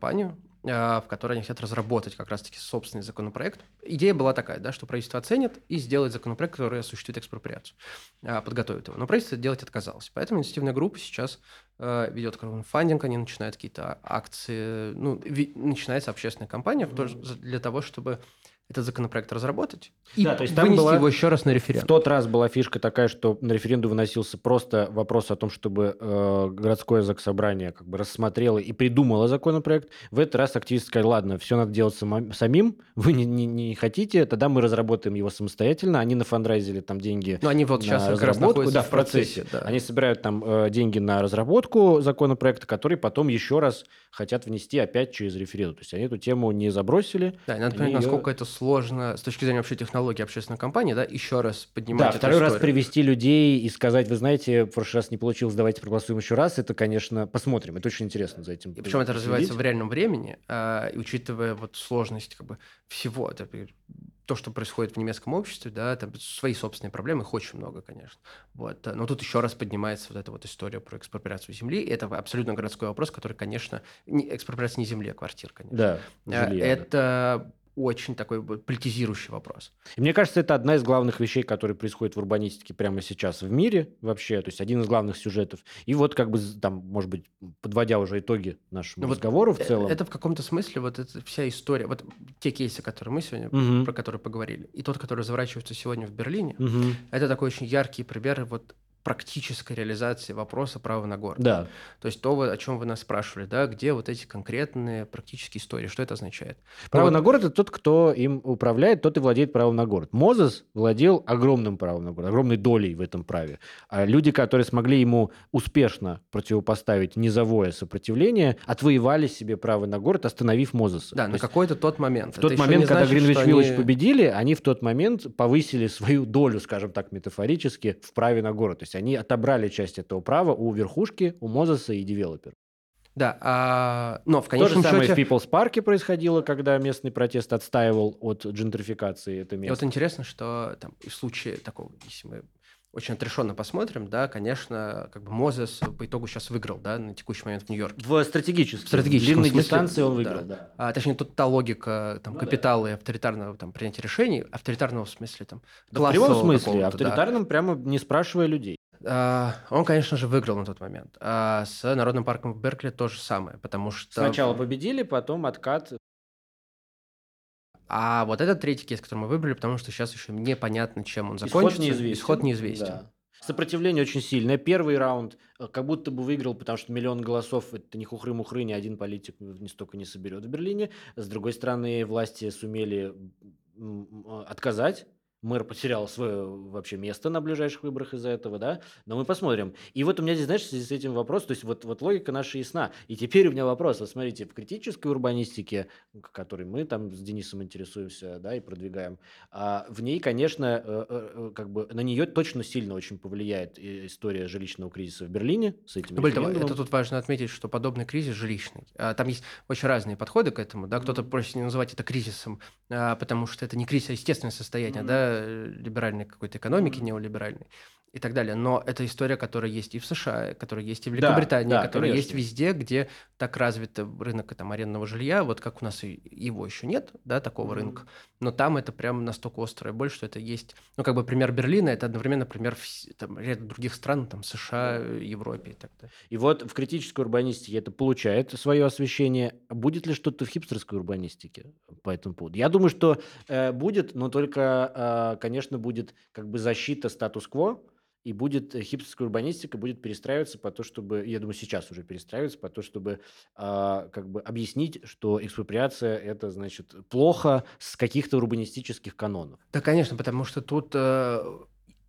э, в которой они хотят разработать как раз-таки собственный законопроект. Идея была такая, да, что правительство оценит и сделает законопроект, который осуществит экспроприацию, э, подготовит его. Но правительство делать отказалось. Поэтому инициативная группа сейчас э, ведет краудфандинг, они начинают какие-то акции, ну, начинается общественная кампания за- для того, чтобы этот законопроект разработать и Да, то есть там вынести была- его еще раз на В референдум. тот раз была фишка такая, что на референдум выносился просто вопрос о том, чтобы э, городское заксобрание как бы рассмотрело и придумало законопроект. В этот раз активисты сказали, ладно, все надо делать сама- самим, вы не, не- не хотите, тогда мы разработаем его самостоятельно. Они нафандрайзили там деньги Но они вот на сейчас разработку, да, в процессе. да. Они собирают там э, деньги на разработку законопроекта, который потом еще раз хотят внести опять через референдум. То есть они эту тему не забросили. Да, и надо понять, её- насколько это сложно с точки зрения вообще технологии общественной кампании, да, еще раз поднимать Да, эту второй раз историю. привести людей и сказать, вы знаете, в прошлый раз не получилось, давайте проголосуем еще раз, это, конечно, посмотрим. Это очень интересно за этим. И причем это развивается в реальном времени, а, и учитывая вот сложность как бы всего, это, то, что происходит в немецком обществе, да, там свои собственные проблемы, их очень много, конечно. Вот. Но тут еще раз поднимается вот эта вот история про экспроприацию земли. Это абсолютно городской вопрос, который, конечно, не, экспроприация не земли, а квартир, конечно. Да, А, жилья, да. Очень такой вот политизирующий вопрос. И мне кажется, это одна из главных вещей, которые происходят в урбанистике прямо сейчас в мире вообще, то есть один из главных сюжетов. И вот как бы там, может быть, подводя уже итоги нашему Ну вот разговору в Э, целом. Это в каком-то смысле вот эта вся история, вот те кейсы, которые мы сегодня, Мгм. про которые поговорили, и тот, который заворачивается сегодня в Берлине, Мгм. это такой очень яркий пример вот практической реализации вопроса права на город. Да. То есть то, о чем вы нас спрашивали, да, где вот эти конкретные практические истории, что это означает? Ну Право вот- на город – это тот, кто им управляет, тот и владеет правом на город. Мозес владел огромным правом на город, огромной долей в этом праве. А люди, которые смогли ему успешно противопоставить низовое сопротивление, отвоевали себе право на город, остановив Мозеса. Да, То на какой-то тот момент. в Это тот еще момент, когда Гринвич Виллидж они- победили, они в тот момент повысили свою долю, скажем так, метафорически, в праве на город. То есть они отобрали часть этого права у верхушки, у Мозеса и девелопера. Да, а, но в То же конечном самое счете... в People's Парке происходило, когда местный протест отстаивал от джентрификации это И вот место. интересно, что там в случае такого, если мы очень отрешенно посмотрим, да, конечно, как бы Мозес по итогу сейчас выиграл, да, на текущий момент в Нью-Йорке. В стратегическом, В стратегическом длинной смысле, дистанции он да. выиграл, да. А, точнее, тут та логика там, Ну да. капитала и авторитарного там, принятия решений, авторитарного в смысле там, Да в прямом смысле, какого-то, да. авторитарным, прямо не спрашивая людей. А, он, конечно же, выиграл на тот момент. А с Народным парком в Беркли то же самое, потому что... Сначала победили, потом откат. А вот этот третий кейс, который мы выбрали, потому что сейчас еще непонятно, чем он закончится. Исход неизвестен. Исход неизвестен. Да. Сопротивление очень сильное. Первый раунд э, как будто бы выиграл, потому что миллион голосов – это не хухры-мухры, ни один политик не столько не соберет в Берлине. С другой стороны, власти сумели отказать мэр потерял свое вообще место на ближайших выборах из-за этого, да, но мы посмотрим. И вот у меня здесь, знаешь, в связи с этим вопрос, то есть вот, вот логика наша ясна. И теперь у меня вопрос, вот смотрите, в критической урбанистике, которой мы там с Денисом интересуемся, да, и продвигаем, а в ней, конечно, э, э, э, как бы на нее точно сильно очень повлияет история жилищного кризиса в Берлине с этим Более того, это тут важно отметить, что подобный кризис жилищный. А, там есть очень разные подходы к этому, да, кто-то просит не называть это кризисом, а, потому что это не кризис, а естественное состояние, mm-hmm. да, либеральной какой-то экономики, неолиберальной и так далее. Но это история, которая есть и в США, которая есть и в Великобритании, да, да, которая конечно. есть везде, где так развит рынок там, арендного жилья. Вот как у нас его еще нет, да, такого mm-hmm. рынка. Но там это прям настолько острая боль, что это есть. Ну, как бы пример Берлина, это одновременно пример там, ряда других стран, там, США, Европе и так далее. И вот в критической урбанистике это получает свое освещение. Будет ли что-то в хипстерской урбанистике по этому поводу? Я думаю, что э, будет, но только, э, конечно, будет как бы защита статус-кво, и будет э, хипстерская урбанистика будет перестраиваться по то, чтобы, я думаю, сейчас уже перестраивается по то, чтобы а, как бы объяснить, что экспроприация это значит плохо с каких-то урбанистических канонов. Да, конечно, потому что тут э,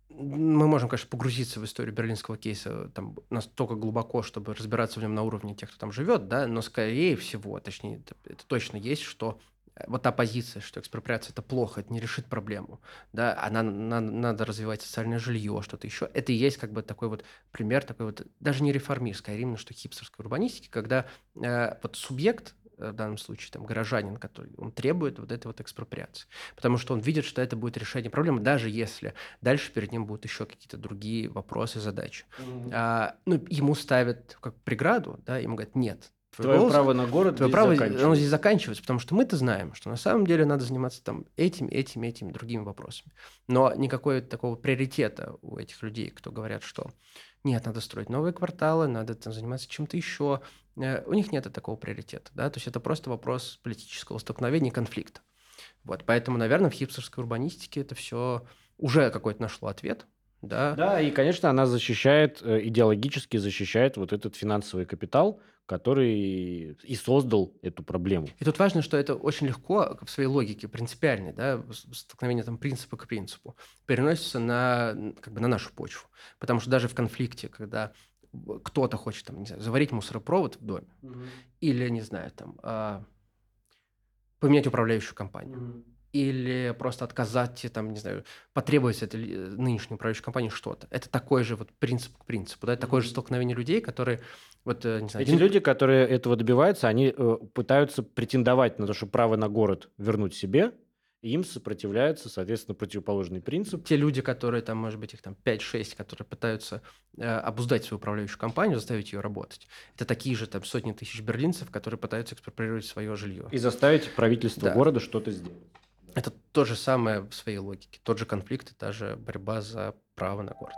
мы можем, конечно, погрузиться в историю берлинского кейса там настолько глубоко, чтобы разбираться в нем на уровне тех, кто там живет, да, но скорее всего, точнее, это, это точно есть, что вот та позиция, что экспроприация это плохо, это не решит проблему, да, она на, надо развивать социальное жилье, что-то еще. Это и есть как бы такой вот пример, такой вот даже не реформистской, а именно что хипстерской урбанистики, когда э, вот субъект э, в данном случае там горожанин, который он требует вот этой вот экспроприации, потому что он видит, что это будет решение проблемы, даже если дальше перед ним будут еще какие-то другие вопросы, задачи. Mm-hmm. А, ну ему ставят как преграду, да, ему говорят нет, Твое голос, право на город твое право, оно здесь заканчивается, потому что мы-то знаем, что на самом деле надо заниматься там этими, этими, этими другими вопросами. Но никакого такого приоритета у этих людей, кто говорят, что нет, надо строить новые кварталы, надо там заниматься чем-то еще. Э, у них нет такого приоритета, да, то есть это просто вопрос политического столкновения и конфликта. Вот, поэтому, наверное, в хипстерской урбанистике это все уже какой-то нашло ответ, да. Да, и, конечно, она защищает, э, идеологически защищает вот этот финансовый капитал, который и создал эту проблему. И тут важно, что это очень легко в своей логике принципиальной, да, столкновение там принципа к принципу, переносится на, как бы на нашу почву. Потому что даже в конфликте, когда кто-то хочет там, не знаю, заварить мусоропровод в доме, угу. или, не знаю, там, а, поменять управляющую компанию, угу или просто отказать, там, не знаю, потребовать этой нынешней управляющей компании что-то. Это такой же вот принцип к принципу, да, это такое же столкновение людей, которые вот, э, не знаю, Эти один... люди, которые этого добиваются, они э, пытаются претендовать на то, что право на город вернуть себе, и им сопротивляется, соответственно, противоположный принцип. Те люди, которые там, может быть, их там 5-6, которые пытаются э, обуздать свою управляющую компанию, заставить ее работать, это такие же там сотни тысяч берлинцев, которые пытаются экспроприировать свое жилье. И заставить правительство да. города что-то сделать. Это то же самое в своей логике. Тот же конфликт и та же борьба за право на город.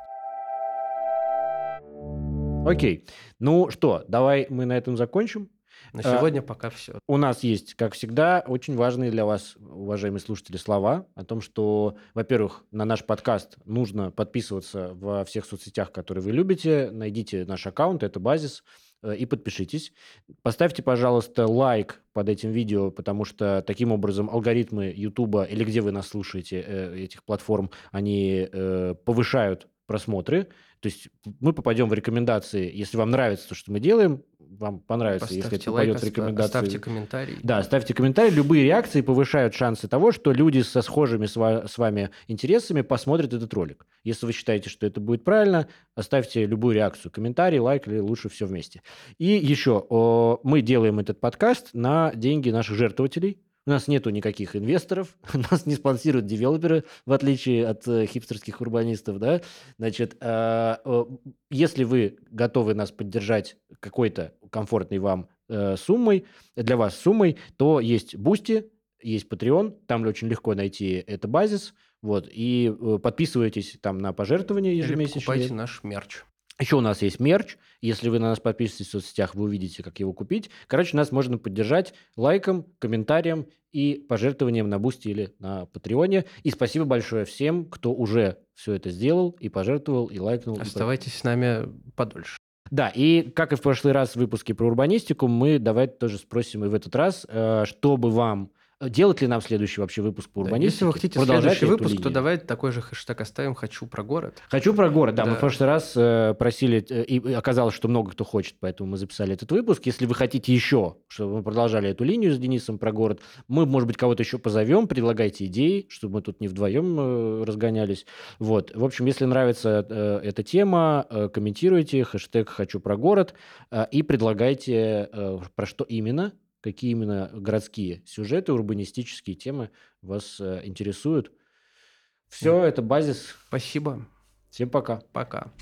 Окей. Ну что, давай мы на этом закончим. На сегодня а, пока все. У нас есть, как всегда, очень важные для вас, уважаемые слушатели, слова о том, что, во-первых, на наш подкаст нужно подписываться во всех соцсетях, которые вы любите. Найдите наш аккаунт, это базис. Э, и подпишитесь. Поставьте, пожалуйста, лайк под этим видео, потому что таким образом алгоритмы YouTube или где вы нас слушаете, э, этих платформ, они э, повышают просмотры. То есть мы попадем в рекомендации, если вам нравится то, что мы делаем, вам понравится, Поставьте если это попадет лайк, в рекомендации. Ставьте комментарий. Да, ставьте комментарий. Любые реакции повышают шансы того, что люди со схожими с вами интересами посмотрят этот ролик. Если вы считаете, что это будет правильно, оставьте любую реакцию, комментарий, лайк или лучше все вместе. И еще, мы делаем этот подкаст на деньги наших жертвователей. У нас нету никаких инвесторов, нас не спонсируют девелоперы, в отличие от э, хипстерских урбанистов, да. Значит, э, э, если вы готовы нас поддержать какой-то комфортной вам э, суммой, для вас суммой, то есть Boosty, есть Patreon, там очень легко найти это базис, вот, и э, подписывайтесь там на пожертвования ежемесячные. Или покупайте наш мерч. Еще у нас есть мерч. Если вы на нас подписываетесь в соцсетях, вы увидите, как его купить. Короче, нас можно поддержать лайком, комментарием и пожертвованием на Boosty или на Патреоне. И спасибо большое всем, кто уже все это сделал и пожертвовал, и лайкнул. Оставайтесь и... с нами подольше. Да, и как и в прошлый раз в выпуске про урбанистику, мы давайте тоже спросим и в этот раз, э, чтобы вам Делать ли нам следующий вообще выпуск по урбанистике? Если вы хотите следующий выпуск, то давайте такой же хэштег оставим «Хочу про город». «Хочу про город», да. да. Мы в прошлый раз э, просили, э, и оказалось, что много кто хочет, поэтому мы записали этот выпуск. Если вы хотите еще, чтобы мы продолжали эту линию с Денисом про город, мы, может быть, кого-то еще позовем, предлагайте идеи, чтобы мы тут не вдвоем э, разгонялись. Вот. В общем, если нравится э, эта тема, э, комментируйте, хэштег «Хочу про город» э, и предлагайте, э, про что именно какие именно городские сюжеты, урбанистические темы вас э, интересуют. Все, это базис. Спасибо. Всем пока. Пока.